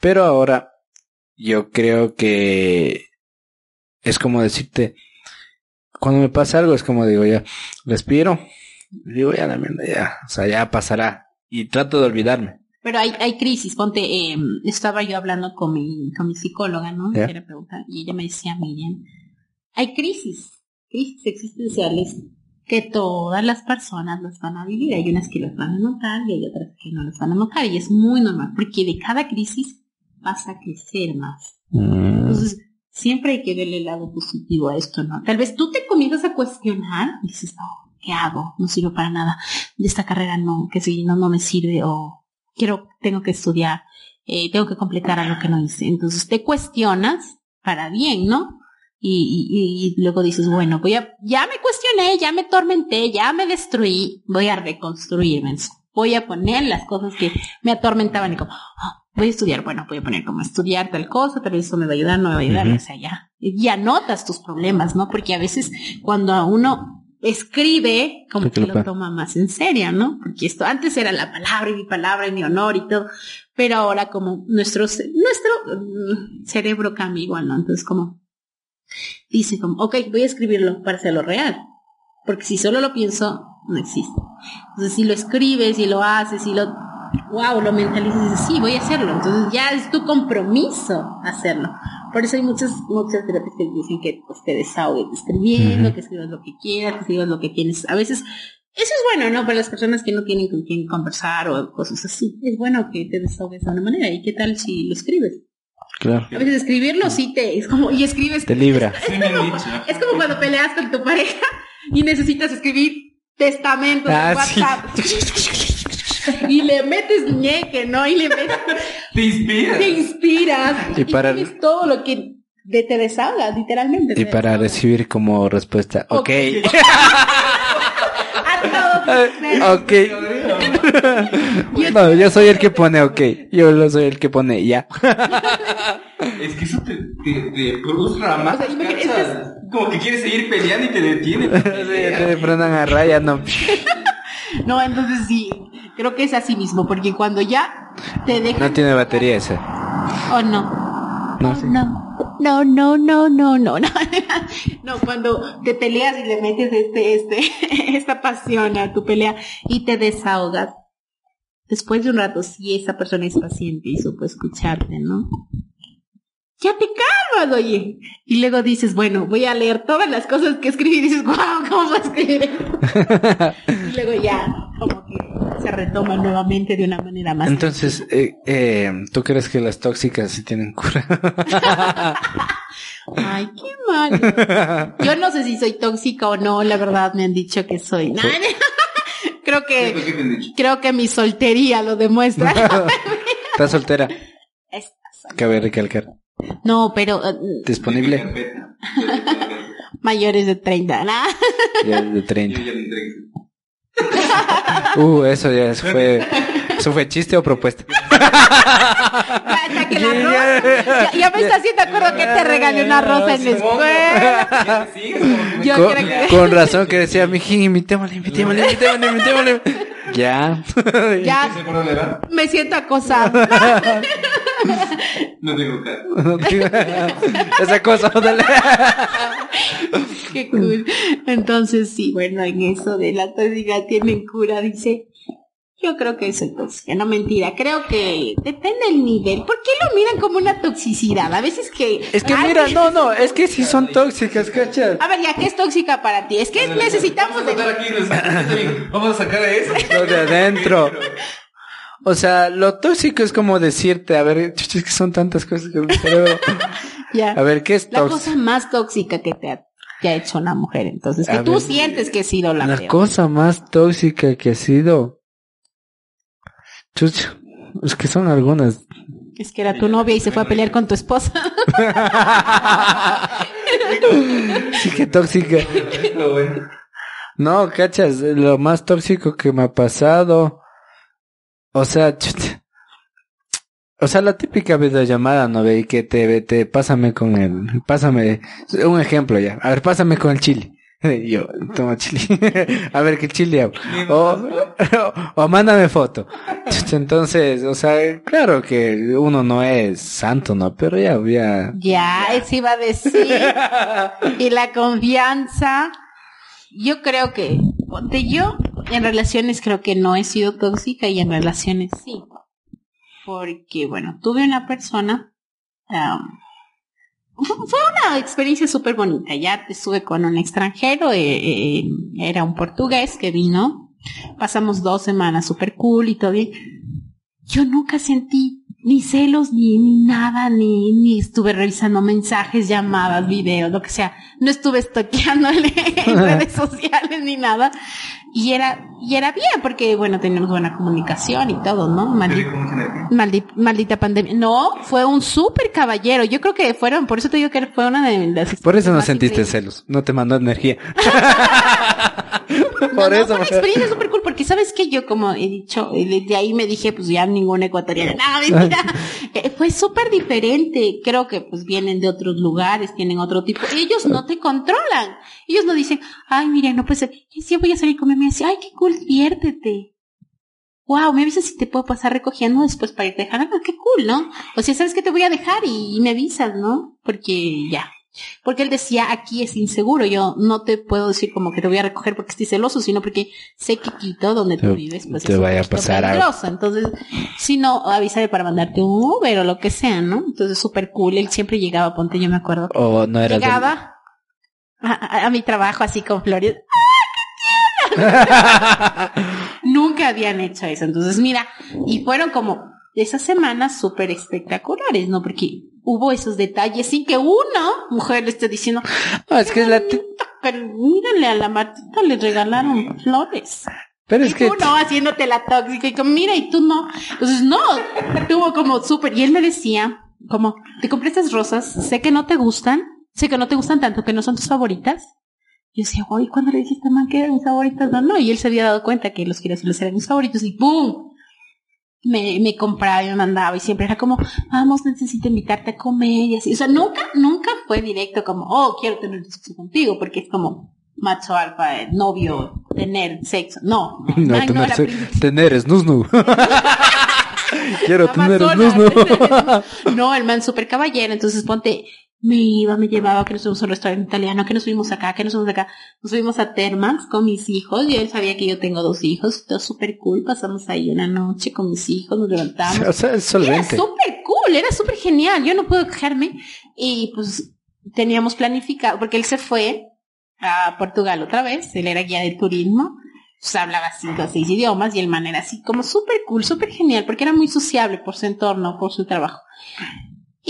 Pero ahora, yo creo que es como decirte, cuando me pasa algo es como digo ya, respiro, digo ya la mierda, ya, o sea, ya pasará. Y trato de olvidarme. Pero hay, hay crisis, ponte, eh, estaba yo hablando con mi, con mi psicóloga, ¿no? Terapeuta, y ella me decía, Miriam, hay crisis, crisis existenciales que todas las personas las van a vivir. Hay unas que las van a notar y hay otras que no las van a notar. Y es muy normal, porque de cada crisis vas a crecer más. Mm, Entonces, siempre hay que verle el lado positivo a esto, ¿no? Tal vez tú te comienzas a cuestionar y dices, no, ¿qué hago? No sirvo para nada. De esta carrera no, que si no, no me sirve o quiero, tengo que estudiar, eh, tengo que completar algo que no hice. Entonces te cuestionas para bien, ¿no? Y, y- y luego dices, bueno, voy a, ya me cuestioné, ya me tormenté, ya me destruí, voy a reconstruirme. Voy a poner las cosas que me atormentaban y como, "Ah, voy a estudiar, bueno, voy a poner como estudiar tal cosa, tal vez eso me va a ayudar, no me va a ayudar, Ujú. o sea, ya. Y anotas tus problemas, ¿no? Porque a veces cuando a uno escribe, como que lo toma más en serio, ¿no? Porque esto antes era la palabra y mi palabra y mi honor y todo, pero ahora como nuestro, nuestro mm, cerebro cambia igual, ¿no? Entonces como dice como, ok, voy a escribirlo para hacerlo real. Porque si solo lo pienso, no existe. Entonces si lo escribes y lo haces y lo, wow, lo mentalizas y dices, sí, voy a hacerlo. Entonces ya es tu compromiso hacerlo. Por eso hay muchas, muchas terapias que dicen que pues, te desahogues escribiendo, que escribas lo que quieras, que escribas lo que tienes. A veces, eso es bueno, ¿no? Para las personas que no tienen con quién conversar o cosas así. Es bueno que te desahogues de una manera. ¿Y qué tal si lo escribes? claro. A veces escribirlo sí te, es como, y escribes Te libra. Es como cuando peleas con tu pareja y necesitas escribir testamentos Ah, en WhatsApp. Y le metes ñeque, ¿no? Y le metes, Te inspira. te inspiras. Y Y, para- tienes todo lo que de te desahogas, literalmente. Y para desahogas. recibir como respuesta, ok. Ok. A todo tu ser. ok. No, yo soy el que pone ok. Yo lo soy el que pone ya. Es que eso te, te, te frustra más. O sea, imagínate, cachas. Como que quieres seguir peleando y te detiene. Te prendan a raya, no. No, entonces sí, creo que es así mismo, porque cuando ya te dejan... No tiene batería ese. Oh, no. No, sí. No, no, no, no, no, no, no. No, cuando te peleas y le metes este, este, esta pasión a tu pelea y te desahogas. Después de un rato, si esa persona es paciente y supo escucharte, ¿no? Ya te calmas, oye. Y luego dices, bueno, voy a leer todas las cosas que escribí y dices, wow, ¿cómo escribir esto? Y luego ya, como que se retoma nuevamente de una manera más. Entonces, eh, eh, ¿tú crees que las tóxicas sí tienen cura? Ay, qué mal. Yo no sé si soy tóxica o no, la verdad me han dicho que soy. Creo ¿Qué que creo que mi soltería lo demuestra. ¿Estás soltera? Cabe recalcar. No, pero eh, Disponible. Mayores de 30, ¿nah? Ya de Yo 30. ya no entregué. Uh, eso ya fue. ¿Eso fue chiste o propuesta? Hasta que la rosa. Ya, ya me está haciendo acuerdo que te regalé una rosa en la escuela. Yo Con, que- con razón que decía, mijín, invitémosle, invitémosle, invitémosle, invitémosle. Ya. Ya ¿Se acuerdan de edad? me siento acosada. No tengo cara. Esa cosa, dale. Qué cool. Entonces, sí, bueno, en eso de la tóxica tienen cura, dice. Yo creo que soy tóxica, no mentira. Creo que depende del nivel. ¿Por qué lo miran como una toxicidad? A veces que... Es que Ay, mira, no, no, es que sí son tóxicas, ¿cachas? A ver, ya, ¿qué es tóxica para ti? Es que necesitamos... Vamos a de- sacar aquí. Vamos a sacar a eso. Lo de adentro. O sea, lo tóxico es como decirte, a ver, chucha, es que son tantas cosas que el cerebro. Ya. A ver, ¿qué es La tóxico? cosa más tóxica que te ha, hecho una mujer, entonces, que A tú ver. sientes que ha sido la, La peor. cosa más tóxica que ha sido. Chucha, es que son algunas. Es que era tu novia y se fue a pelear con tu esposa. Sí que tóxica. No, cachas, lo más tóxico que me ha pasado. O sea, chuta. O sea, la típica videollamada, ¿no ve? Y que te, te, pásame con el, pásame, un ejemplo ya. A ver, pásame con el chile. Yo, toma chile. A ver, ¿qué chile hago? O, o, mándame foto. Entonces, o sea, claro que uno no es santo, ¿no? Pero ya, ya. ya, eso iba a decir. y la confianza. Yo creo que, ponte yo, en relaciones creo que no he sido tóxica y en relaciones sí. Porque, bueno, tuve una persona, fue una experiencia súper bonita. Ya estuve con un extranjero, eh, eh, era un portugués que vino. Pasamos dos semanas súper cool y todo bien. Yo nunca sentí ni celos, ni, ni nada, ni, ni estuve revisando mensajes, llamadas, videos, lo que sea. No estuve estoqueándole en redes sociales ni nada. Y era, y era bien, porque bueno, teníamos buena comunicación y todo, ¿no? Maldi- maldi- maldita pandemia. No, fue un súper caballero. Yo creo que fueron, por eso te digo que fue una de las Por eso no sentiste increíbles. celos, no te mandó energía. No, Por no, eso. fue una experiencia súper cool, porque sabes que yo, como he dicho, eh, de ahí me dije, pues ya ningún ecuatoriano, nada, mentira. Eh, fue súper diferente. Creo que pues vienen de otros lugares, tienen otro tipo. Ellos no te controlan. Ellos no dicen, ay, mire, no puede ser. Si voy a salir con mi amiga, ay, qué cool, diviértete. Wow, me avisas si te puedo pasar recogiendo después para irte a dejar. Ah, qué cool, ¿no? O sea, sabes que te voy a dejar y me avisas, ¿no? Porque ya. Porque él decía, aquí es inseguro, yo no te puedo decir como que te voy a recoger porque estoy celoso, sino porque sé que Quito, donde tú Te- vives, pues te es un vaya a pasar algo. Entonces, si no, avísame para mandarte un Uber o lo que sea, ¿no? Entonces, súper cool, él siempre llegaba, ponte, yo me acuerdo. O no eras del- Llegaba a, a- a mi trabajo así con flores. Nunca habían hecho eso. Entonces, mira, y fueron como esas semanas súper espectaculares, ¿no? Porque hubo esos detalles sin que una mujer le esté diciendo, No, es que es la... mírale a la Martita le regalaron flores. Pero y es que... no, haciéndote la tóxica y como, mira, y tú no. Entonces, no, tuvo como súper, y él me decía, como, te compré estas rosas, sé que no te gustan, sé que no te gustan tanto, que no son tus favoritas. Yo decía, oye, ¿cuándo le dijiste man que eran mis favoritas? No, no, y él se había dado cuenta que los girasoles eran mis favoritos y ¡pum! Me, me compraba y me mandaba y siempre era como, vamos, necesito invitarte a comer y así. O sea, nunca, nunca fue directo como, oh, quiero tener sexo contigo, porque es como macho alfa, eh, novio, tener sexo. No, No, man, tener, era se- tener snusnu. Quiero tener Amazonas. snusnu. no, el man súper caballero, entonces ponte, me iba, me llevaba, que nos fuimos a un restaurante italiano, que nos fuimos acá, que nos fuimos acá, nos fuimos a Termas con mis hijos, y él sabía que yo tengo dos hijos, todo súper cool, pasamos ahí una noche con mis hijos, nos levantamos. O sea, es Era solvente. súper cool, era súper genial, yo no puedo quejarme, y pues teníamos planificado, porque él se fue a Portugal otra vez, él era guía de turismo, pues hablaba cinco o seis idiomas y el man era así como súper cool, súper genial, porque era muy sociable por su entorno, por su trabajo.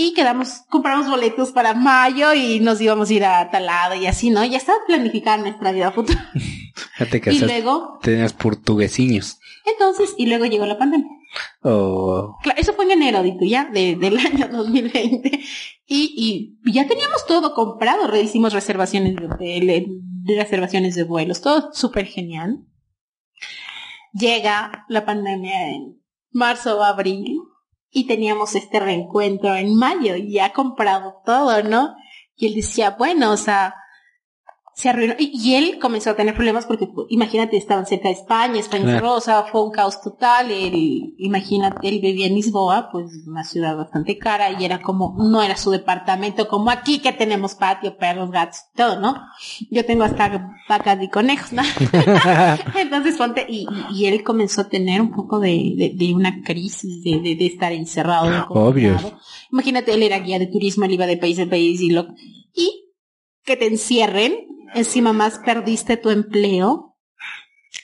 Y quedamos, compramos boletos para mayo y nos íbamos a ir a tal lado y así, ¿no? Ya estaba planificada nuestra vida futura. Fíjate que Y luego, tenías portuguesiños. entonces, y luego llegó la pandemia. Oh, Claro, eso fue en enero, Dito, ya, de- del año 2020. Y, y ya teníamos todo comprado, hicimos reservaciones de hotel, de reservaciones de vuelos, todo súper genial. Llega la pandemia en marzo o abril y teníamos este reencuentro en mayo y ya comprado todo, ¿no? Y él decía, bueno, o sea, se arruinó. Y, y él comenzó a tener problemas porque, pues, imagínate, estaban cerca de España, España sea, fue un caos total. Él, imagínate, él vivía en Lisboa, pues una ciudad bastante cara y era como, no era su departamento como aquí que tenemos patio, perros, gatos, todo, ¿no? Yo tengo hasta vacas y conejos, ¿no? Entonces ponte, y, y- y él comenzó a tener un poco de, de, de una crisis de, de, de estar encerrado. de Obvio. Imagínate, él era guía de turismo, él iba de país en país y lo, y que te encierren, encima más perdiste tu empleo,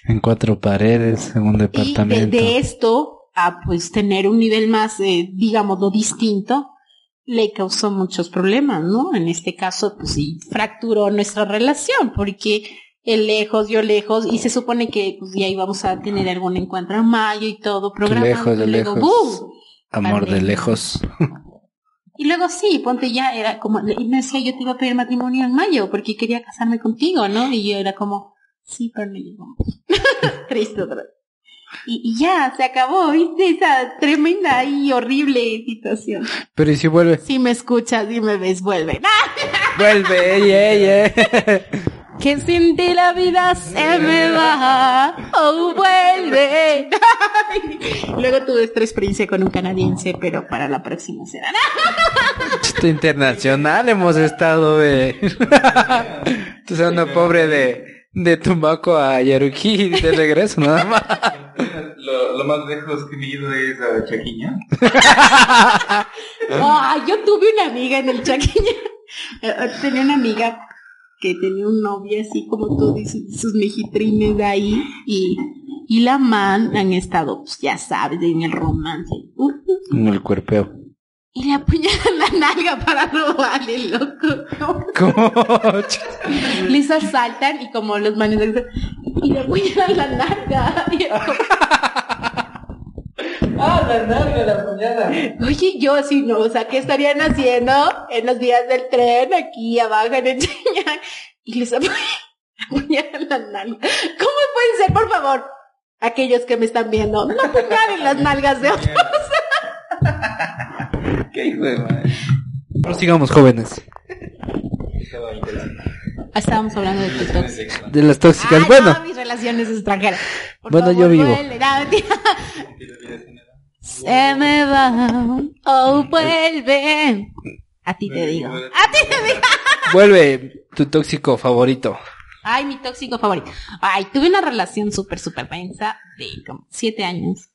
en cuatro paredes, en un y de, departamento. de esto a pues tener un nivel más, eh, digamos, lo distinto, le causó muchos problemas, ¿no? En este caso, pues sí, fracturó nuestra relación, porque él lejos, yo lejos, y se supone que pues ya íbamos a tener algún encuentro en mayo y todo, programado, Lejos de y luego, lejos. ¡boom! Amor de lejos. Y luego sí, ponte ya, era como, y me decía, yo te iba a pedir matrimonio en mayo porque quería casarme contigo, ¿no? Y yo era como, sí, pero no llegamos. Triste otra vez. Y, y ya, se acabó, ¿viste? Esa tremenda y horrible situación. Pero ¿y si vuelve? Si me escuchas y me ves, vuelve. Vuelve, ey, ey, ey. Que sin ti la vida se me va. Oh, vuelve. Luego tuve esta experiencia con un canadiense, pero para la próxima será. Chiste internacional hemos estado, eh. Tú eres una pobre de, de Tumbaco a Yaruquí de regreso, nada más. Lo, lo más lejos que he ido es a Chaquiña. Ah, yo tuve una amiga en el Chaquiña. Eh, Tenía una amiga que tenía un novio así como tú dices, sus mejitrines de ahí y, y la man han estado, pues, ya sabes, en el romance. Uh, En el cuerpeo. y le apuñalan la nalga para robarle, loco. ¿Cómo? Les asaltan y como los manes y le apuñalan la nalga. Y como, ah, la nalga, la puñada. Oye, yo así no, o sea, ¿qué estarían haciendo en los días del tren aquí abajo en el Cheñán? Y les apuñalan la nalga. ¿Cómo pueden ser, por favor? Aquellos que me están viendo, no apuñalen las nalgas de otros. Qué hijo de madre. Prosigamos, jóvenes. Ah, Estábamos hablando de TikTok. De las tóxicas. Ay, bueno, no, mis relaciones extranjeras. Por Bueno, yo vivo. no. Se me va, oh vuelve. A ti te digo. A ti te digo. vuelve tu tóxico favorito. Ay, mi tóxico favorito. Ay, tuve una relación súper, súper densa de como siete años.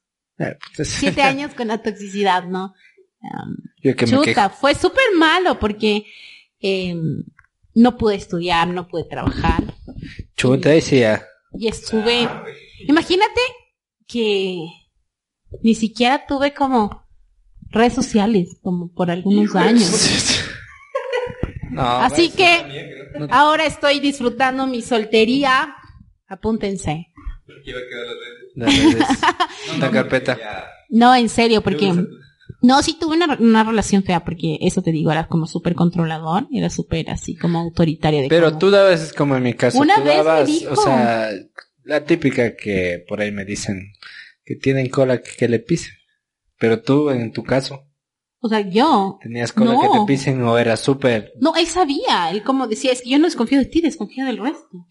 Siete años con la toxicidad, ¿no? Um, Yo que me chuta, fue súper malo porque em, no pude estudiar, no pude trabajar. Chuta, decía. Y estuve, imagínate que ni siquiera tuve como redes sociales, como por algunos años. No, Así que ahora estoy disfrutando mi soltería. Apúntense. las redes. La carpeta. No, en serio, porque... No, sí tuve una, una relación fea, porque eso te digo, era como súper controlador, era súper así como autoritario. De Pero como- tú dabas, como en mi caso, Una tú vez me dijo. o sea, la típica que por ahí me dicen que tienen cola que, que le pisen. Pero tú, en tu caso, O sea, yo... tenías cola No. que te pisen o era súper... No, él sabía, él como decía, es que yo no desconfío de ti, desconfío del resto.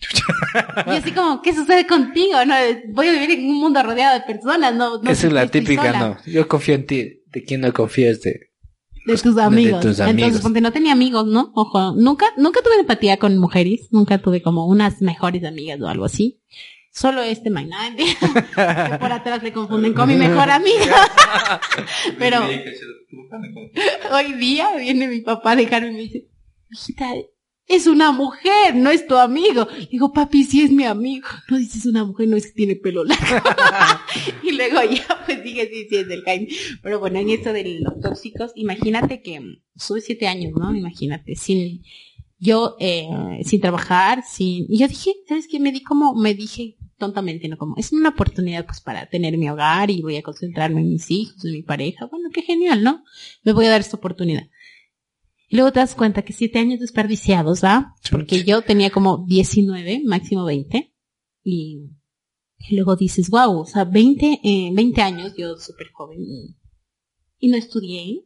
y así como, ¿qué sucede contigo? No, voy a vivir en un mundo rodeado de personas, no, no Esa es la típica, no. Yo confío en ti. ¿De quién no confío es de... De tus amigos. tus amigos. Entonces, ponte, no tenía amigos, ¿no? Ojo, nunca, nunca tuve empatía con mujeres, nunca tuve como unas mejores amigas o algo así. Solo este man, ¿no? que por atrás le confunden con mi mejor amiga. Pero hoy día viene mi papá a dejarme y me dice, hijita, es una mujer, no es tu amigo. Digo, papi, sí es mi amigo. No dices una mujer, no es que tiene pelo largo. y luego ya, pues dije, sí, sí es del Jaime. Pero bueno, en esto de los tóxicos, imagínate que mm, sube siete años, ¿no? Imagínate, sin, yo, eh, sin trabajar, sin, y yo dije, ¿sabes qué? Me di como, me dije tontamente, ¿no? Como, es una oportunidad pues para tener mi hogar y voy a concentrarme en mis hijos, en mi pareja. Bueno, qué genial, ¿no? Me voy a dar esta oportunidad. Y luego te das cuenta que siete años desperdiciados, ¿ah? Porque yo tenía como 19, máximo 20. Y, y luego dices, wow, o sea, 20, eh, 20 años, yo súper joven. Y, y no estudié.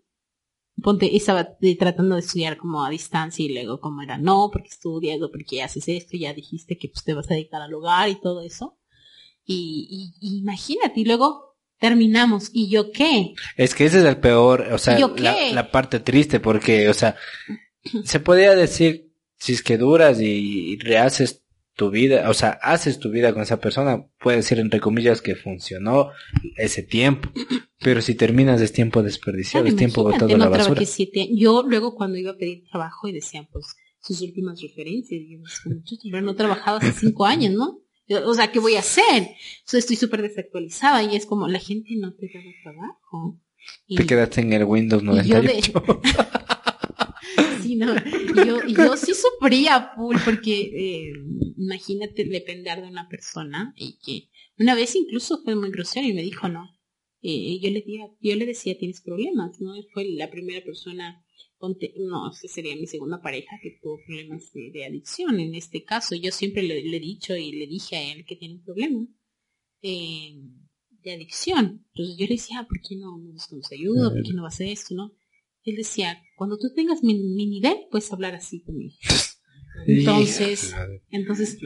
Ponte, estaba tratando de estudiar como a distancia y luego como era, no, porque estudias o porque haces esto, ya dijiste que pues te vas a dedicar al hogar y todo eso. Y, imagínate, y luego terminamos. ¿Y yo qué? Es que ese es el peor, o sea, la, la parte triste, porque, o sea, se podría decir, si es que duras y, y rehaces tu vida, o sea, haces tu vida con esa persona, puede decir entre comillas que funcionó ese tiempo, pero si terminas es tiempo desperdiciado, es tiempo botado a la basura. Yo luego cuando iba a pedir trabajo y decían pues sus últimas referencias, y yo decía, "Muchacho, pero no he trabajado hace cinco años, ¿no? O sea, ¿qué voy a hacer? Estoy súper desactualizada y es como, la gente no te da trabajo. Y, Te quedaste en el Windows y yo de- 98. sí, no, yo, sí sufría full porque eh, imagínate depender de una persona y que una vez incluso fue muy grosero y me dijo no. Eh, yo le dije, yo le decía tienes problemas, ¿no? Fue la primera persona, no, sería mi segunda pareja que tuvo problemas de, adicción en este caso. Yo siempre le, he dicho y le dije a él que tiene un problema eh, de adicción. Entonces yo le decía, "Ah, ¿por qué no, buscamos ayuda? ¿Por qué no vas a esto, no? Él decía, cuando tú tengas mi, mi nivel, puedes hablar así conmigo. Entonces, entonces,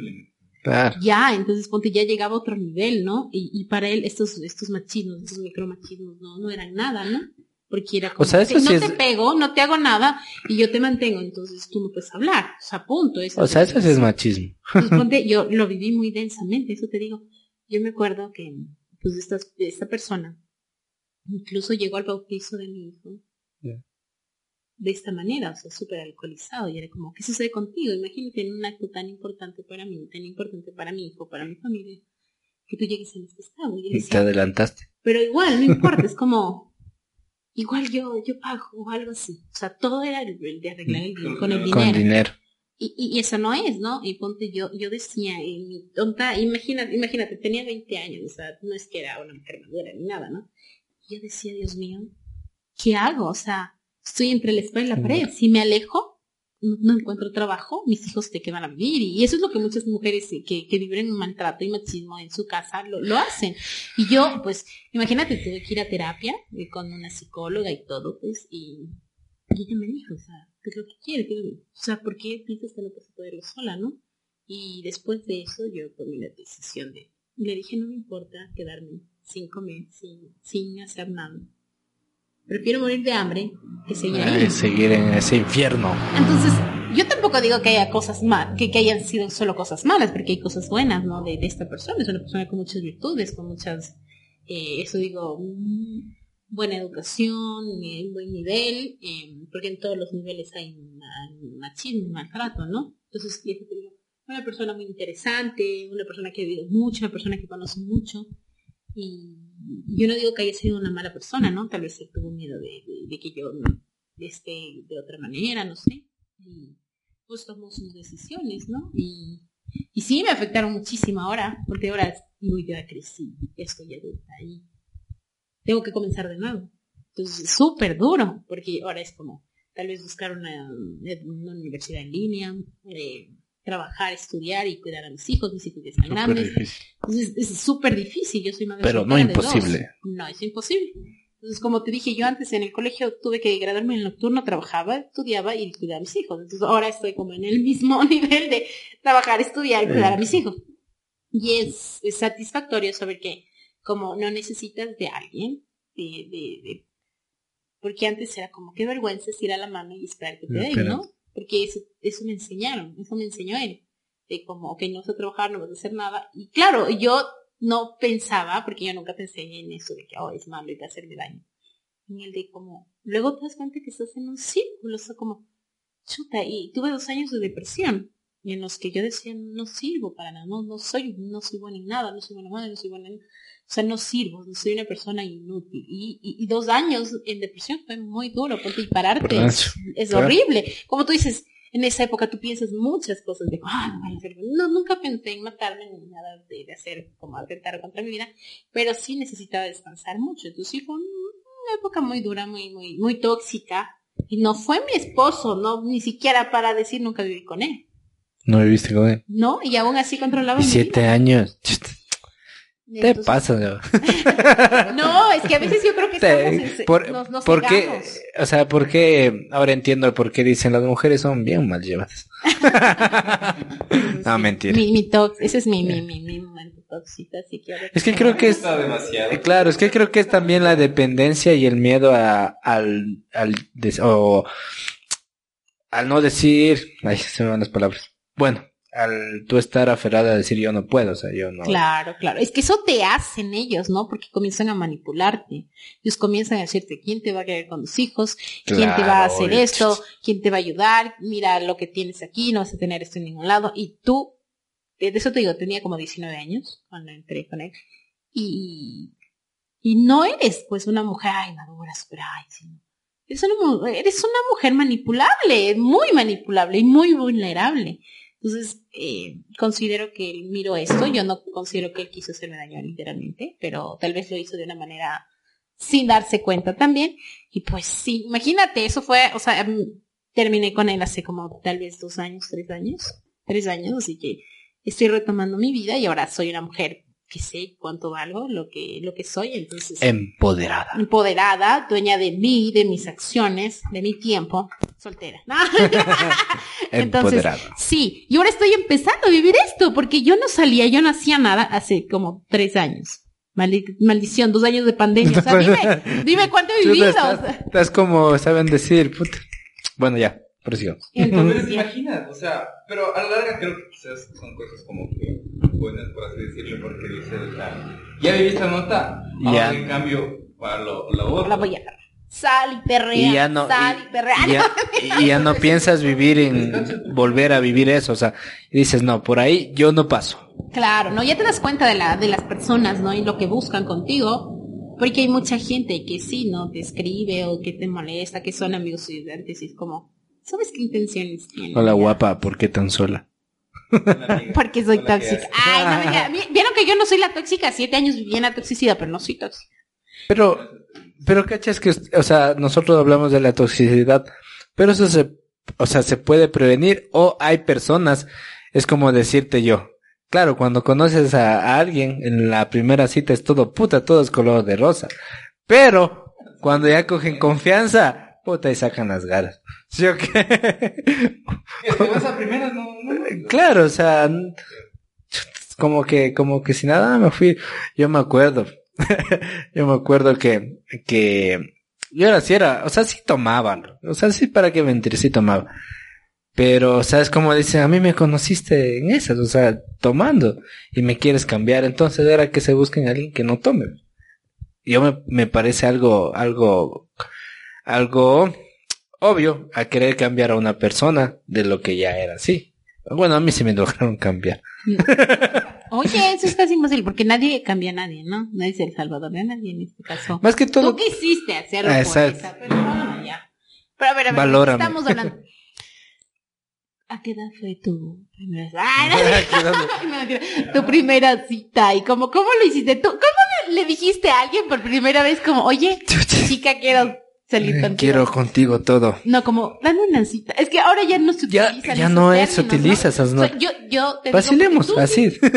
Claro. ya, entonces ponte, ya llegaba a otro nivel, ¿no? Y, y para él estos, estos machismos, estos micromachismos, no, no eran nada, ¿no? Porque era como, O sea, eso "Sí, sí no te pego, no te hago nada, y yo te mantengo, entonces tú no puedes hablar, o sea, punto. esa O sea, eso sí es machismo. Ponte, yo lo viví muy densamente, eso te digo. Yo me acuerdo que, pues, esta, esta persona incluso llegó al bautizo de mi hijo. De esta manera, o sea, súper alcoholizado. Y era como, ¿qué sucede contigo? Imagínate en un acto tan importante para mí, tan importante para mi hijo, para mi familia. que tú llegues en este estado. Y Y te adelantaste. pero igual, no importa, es como, igual yo, yo pago o algo así. O sea, todo era el, el de arreglar el, Con- con el dinero. Con dinero. Y, y, y eso no es, ¿no? Y ponte yo, yo decía, en mi tonta, imagínate, imagínate, tenía 20 años, o sea, no es que era una mujer madura ni nada, ¿no? Y yo decía, Dios mío, ¿qué hago? O sea, estoy entre la espada y la pared. Si me alejo, no, no encuentro trabajo, mis hijos de qué van a vivir. Y eso es lo que muchas mujeres que, que viven en maltrato y machismo en su casa lo, lo hacen. Y yo, pues, imagínate, tuve que ir a terapia eh, con una psicóloga y todo, pues, y, y ella me dijo, o sea, ¿qué es lo que quiere? ¿Qué es lo que- O sea, ¿por qué piensas que no puedes poderlo sola, no? Y después de eso yo tomé la decisión de, y le dije, no me importa quedarme sin comer, sin, sin hacer nada. Prefiero morir de hambre que seguir ahí. Ay, seguir en ese infierno. Entonces, yo tampoco digo que haya cosas mal, que, que hayan sido solo cosas malas, porque hay cosas buenas, ¿no? De, de esta persona. Es una persona con muchas virtudes, con muchas, eh, eso digo, mm, buena educación, eh, buen nivel, eh, porque en todos los niveles hay ma- machismo maltrato, ¿no? Entonces, una persona muy interesante, una persona que ha vivido mucho, una persona que conoce mucho. Y yo no digo que haya sido una mala persona, ¿no? Tal vez él tuvo miedo de, que yo esté de otra manera, no sé. Y pues tomó sus decisiones, ¿no? Y, sí me afectaron muchísimo ahora, porque ahora digo, ya crecí, ya estoy adulta y tengo que comenzar de nuevo. Entonces, es súper duro, porque ahora es como tal vez buscar una, una universidad en línea, eh, trabajar, estudiar y cuidar a mis hijos, mis hijos ya están grandes. difícil. Entonces es súper difícil, yo soy madre Pero no de dos. imposible. No, es imposible. Entonces, como te dije, yo antes en el colegio tuve que graduarme en el nocturno, trabajaba, estudiaba y cuidaba a mis hijos. Entonces ahora estoy como en el mismo nivel de trabajar, estudiar y cuidar a mis hijos. Y es, es satisfactorio saber que como no necesitas de alguien, de, de, de- porque antes era como qué vergüenza es ir a la mano y esperar que te den, ¿no? Porque eso, eso me enseñaron, eso me enseñó él. De como, ok, no vas a trabajar, no vas a hacer nada. Y claro, yo no pensaba, porque yo nunca pensé en eso de que, oh, es malo y a hacerme daño. En el de como, luego te das cuenta que estás en un círculo, o sea, como, chuta, y tuve dos años de depresión, en los que yo decía, no sirvo para nada, no, no soy, no soy buena en nada, no soy buena madre, no soy buena en, o sea, no sirvo, no soy una persona inútil. Y, y, y dos años en depresión fue muy duro, porque y pararte es, es claro. horrible. Como tú dices, en esa época tú piensas muchas cosas de, ah, no, nunca pensé en matarme ni nada de, de hacer como atentar contra mi vida, pero sí necesitaba descansar mucho. Entonces sí fue un- una época muy dura, muy, muy, muy tóxica. Y no fue mi esposo, no, ni siquiera para decir nunca viví con él. No viviste con él. No, y aún así controlaba Y mi siete vida. años. Te Entonces- pasa. No, es que a veces yo creo que estamos en- Te- por, nos, nos ¿por qué? cegamos. O sea, ¿por qué? Ahora entiendo por qué dicen las mujeres son bien mal llevadas. no, mentira. Mi, mi tox, ese es mi, mi, mi, mi tóxico, así que ahora Es que creo que es... Está demasiado. Eh, Claro, es que creo que es también la dependencia y el miedo a, al, al, des- o, al no decir, ay, se me van las palabras. Bueno, al tú estar aferrada a decir yo no puedo, o sea, yo no. Claro, claro. Es que eso te hacen ellos, ¿no? Porque comienzan a manipularte. Ellos comienzan a decirte quién te va a querer con tus hijos, quién te va a hacer esto, quién te va a ayudar, mira lo que tienes aquí, no vas a tener esto en ningún lado. Y tú, de eso te digo, tenía como 19 años cuando entré con él. Y, y no eres pues una mujer, ay, madura, super, ay, sí, no. Eres una, eres una mujer manipulable, muy manipulable y muy vulnerable. Entonces, eh, considero que él miró esto. Yo no considero que él quiso hacerme daño literalmente, pero tal vez lo hizo de una manera sin darse cuenta también. Y pues sí, imagínate, eso fue, o sea, mm, terminé con él hace como tal vez dos años, tres años, tres años, así que estoy retomando mi vida y ahora soy una mujer que sé cuánto valgo, lo que, lo que soy, entonces Empoderada. empoderada, dueña de mí, de mis acciones, de mi tiempo, soltera. Entonces, Empoderada. sí, y ahora estoy empezando a vivir esto, porque yo no salía, yo no hacía nada hace como tres años. Maldi- maldición, dos años de pandemia. O sea, dime, dime cuánto he vivido. estás, como saben decir, puta. Bueno, ya. Pero Entonces, te imaginas, o sea, pero a la larga creo que quizás son cosas como que buenas, por así decirlo, porque o sea, ya viviste la nota, Ya. ahora en cambio, para lo, lo otro. la voy a. Sal y perrea, Y ya no, sal y, perrea. y, ya, y ya no piensas vivir en volver a vivir eso, o sea, dices, no, por ahí yo no paso. Claro, ¿no? Ya te das cuenta de, la, de las personas, ¿no? Y lo que buscan contigo. Porque hay mucha gente que sí, ¿no? Te escribe o que te molesta, que son amigos estudiantes y es como, ¿sabes qué intenciones tienen? Hola guapa, ¿por qué tan sola? Porque soy tóxica. Ay, no me diga- vi- Vieron que yo no soy la tóxica. Siete años viví en la toxicidad, pero no soy tóxica. Pero, pero cachas que, o sea, nosotros hablamos de la toxicidad, pero eso se, o sea, se puede prevenir o hay personas, es como decirte yo. Claro, cuando conoces a, a alguien en la primera cita es todo puta, todo es color de rosa. Pero cuando ya cogen confianza, puta y sacan las ganas. ¿Sí o qué? Es que vas a primeras, no, no. Claro, o sea, como que, como que si nada me fui, yo me acuerdo, yo me acuerdo que, que, yo era así era, o sea, sí tomaba, o sea, sí para qué mentir, sí tomaba. Pero, ¿sabes cómo dice? A mí me conociste en esas, o sea, tomando, y me quieres cambiar, entonces era que se busquen a alguien que no tome. Yo me, me parece algo, algo, algo obvio a querer cambiar a una persona de lo que ya era así. Bueno, a mí sí me lograron cambiar. Oye, eso es casi imposible porque nadie cambia a nadie, ¿no? Nadie es el salvador de nadie en este caso. Más que todo, Tú quisiste hacerlo Ah, por esa persona, ya. Pero a ver, a ver, Valórame. estamos hablando. ¿A qué edad fue tu primera no, mentira. tu primera cita? ¿Y cómo, cómo lo hiciste? ¿Tú, ¿Cómo le dijiste a alguien por primera vez como, oye, chica, quiero contigo? quiero contigo todo. No, como, dame una cita. Es que ahora ya no se Ya, utilizan ya no es, términos, utiliza esas O no. sea, yo, yo te digo Vacilemos, tú así. sí- Tú sí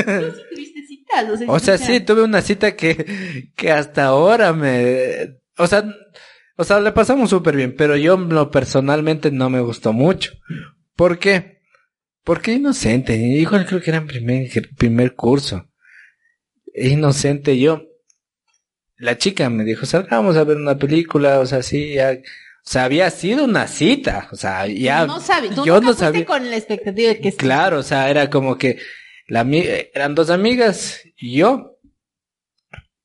tuviste citas. O sea, O sea, sí, tuve una cita que, que hasta ahora me, o sea, o sea, le pasamos súper bien, pero yo lo personalmente no me gustó mucho. ¿Por qué? Porque inocente, igual creo que era en primer, primer curso. Inocente yo. La chica me dijo, salgamos a ver una película, o sea, sí, ya, o sea, había sido una cita, o sea, ya, no sabes, tú yo nunca no sabía. con la expectativa de que. Claro, o sea, era como que la eran dos amigas y yo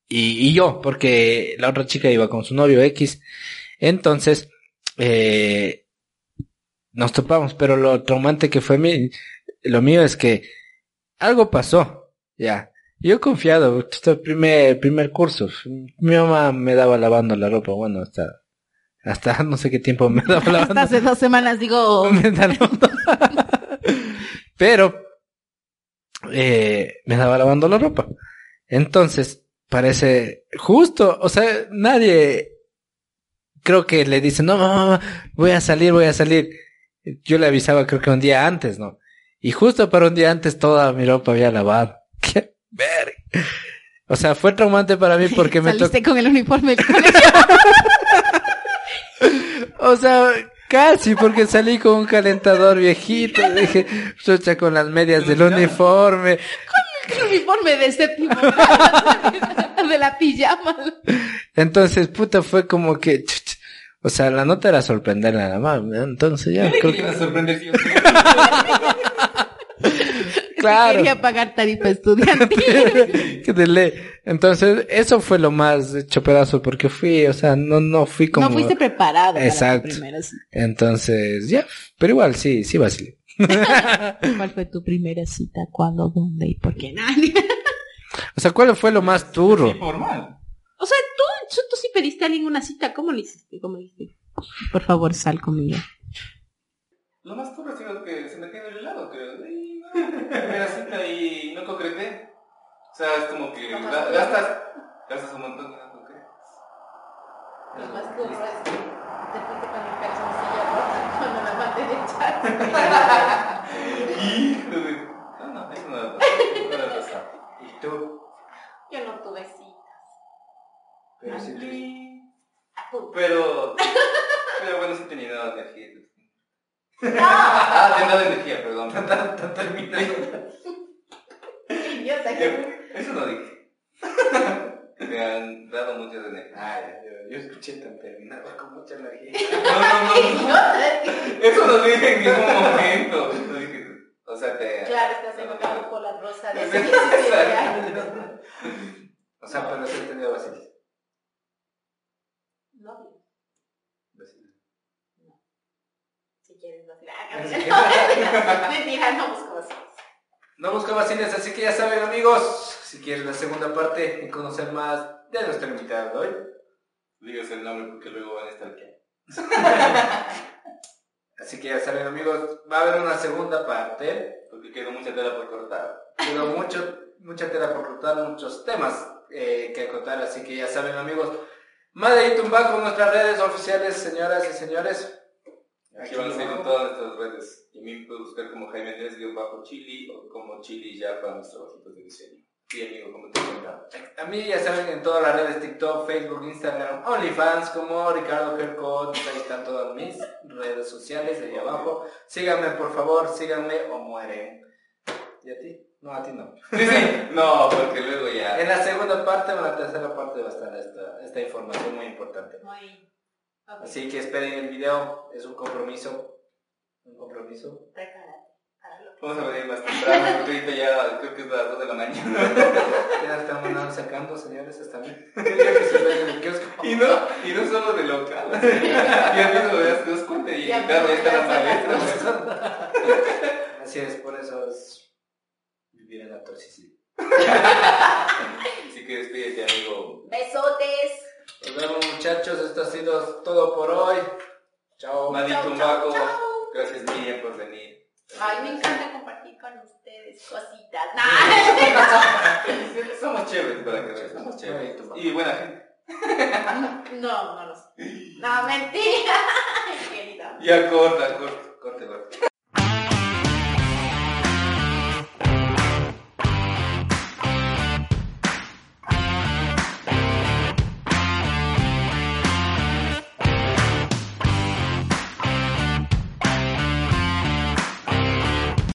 y, y yo, porque la otra chica iba con su novio X. Entonces, eh, nos topamos, pero lo traumante que fue mi, lo mío es que algo pasó, ya. Yo confiado, esto es primer, primer curso. Mi mamá me daba lavando la ropa, bueno, hasta, hasta no sé qué tiempo me daba Hasta lavando. hace dos semanas digo, Me Pero eh, me daba lavando la ropa. Entonces, parece justo, o sea, nadie creo que le dice, no, mamá, mamá, voy a salir, voy a salir. Yo le avisaba creo que un día antes, ¿no? Y justo para un día antes toda mi ropa había lavado. ¡Qué verga! O sea, fue traumante para mí porque me tocó... saliste con el uniforme del colegio. O sea, casi, porque salí con un calentador viejito. Dije, chucha, con las medias del uniforme. el uniforme de séptimo grado, de la pijama. Entonces, puta, fue como que, chucha, o sea, la nota era sorprenderle a la mamá. Entonces ya, creo ¿Qué iba que, a sorprender si yo claro. Quería pagar tarifa estudiantil. que de ley. Entonces, eso fue lo más hecho pedazo porque fui, o sea, no, no fui como. No fuiste preparado para Exacto. cita. Entonces, ya, pero igual, sí, sí vacilé. ¿Cuál fue tu primera cita? ¿Cuándo? ¿Dónde? ¿Y por qué? Nadie. O sea, ¿cuál fue lo más duro? Informal. O sea, tú, tú, tú sí pediste a alguien una cita. ¿Cómo le hiciste? ¿Cómo le hiciste? Por favor, sal conmigo. Lo más duro ha sido que se me quedó el helado, creo. No, primera cita y no concreté. O sea, es como que Lo más ga- duro. gastas, gastas un montón y no concretas. Lo más duro es que te fuiste con el calzoncillo roto cuando la mandé de chat. Hijo de... No, no, eso no me pasó. No me pasó. ¿Y tú? Yo no tuve citas. Pero sí te... Ah, puta. Pero... Pero bueno, sí tenía dado energía. Ah, te han dado energía, perdón. Tan terminé. Yo sé que... Eso no dije. Me han dado muchas energías. Ah, ya, yo, yo escuché tan terminado con mucha energía. No, no, no. Idiota. Eso no dije en ningún momento. No dije, o sea, te... Claro, estás enojado por la rosa de hace Exacto. 17 años. O sea, pero sí he tenido vacilos. No, Vacilos. si quieres vacilar. Ni siquiera. Mentira, no busco así. No busco vaciles, así que ya saben la segunda parte y conocer más de nuestro invitado de hoy. Digas el nombre porque luego van a estar aquí. Así que ya saben amigos, va a haber una segunda parte. Porque quedó mucha tela por cortar. Quedó mucho, mucha tela por cortar, muchos temas eh, que contar, así que ya saben amigos. Madre y Tumba con nuestras redes oficiales, señoras y señores. Aquí van a seguir en todas nuestras redes. Y a mí me puedes buscar como Jaime Andrés bajo Chili o como Chili ya para mis trabajitos de diseño. Sí, amigo, ¿cómo te encuentras? A mí ya saben en todas las redes, TikTok, Facebook, Instagram, OnlyFans, como Ricardo Kercot, ahí están todas mis redes sociales, ahí abajo. Síganme por favor, síganme o mueren. ¿Y a ti? No, a ti no. Sí, sí. No, porque luego ya. En la segunda parte o en la tercera parte va a estar esta, esta información muy importante. Muy. Así que esperen el video, es un compromiso. Un compromiso. Vamos a venir más temprano, ahorita ya creo que es las 2 de la mañana. Ya estamos andando sacando, señores, hasta mí. Ya. Y no, y no solo de local. Ya mismo das- te das cuenta y Ya claro, ya está la. Así es, por eso es vivir en la toxicidad. Así que despídete, amigo. Besotes. Nos vemos muchachos, esto ha sido todo por hoy. Chao. Madito gracias Miriam por venir. Ay, me encanta compartir con ustedes cositas. Nah. Somos chéveres para que veas, somos chéveres. Y buena gente. No, no lo sé. No, mentira. Querida. Ya corta, corta, corta, corta.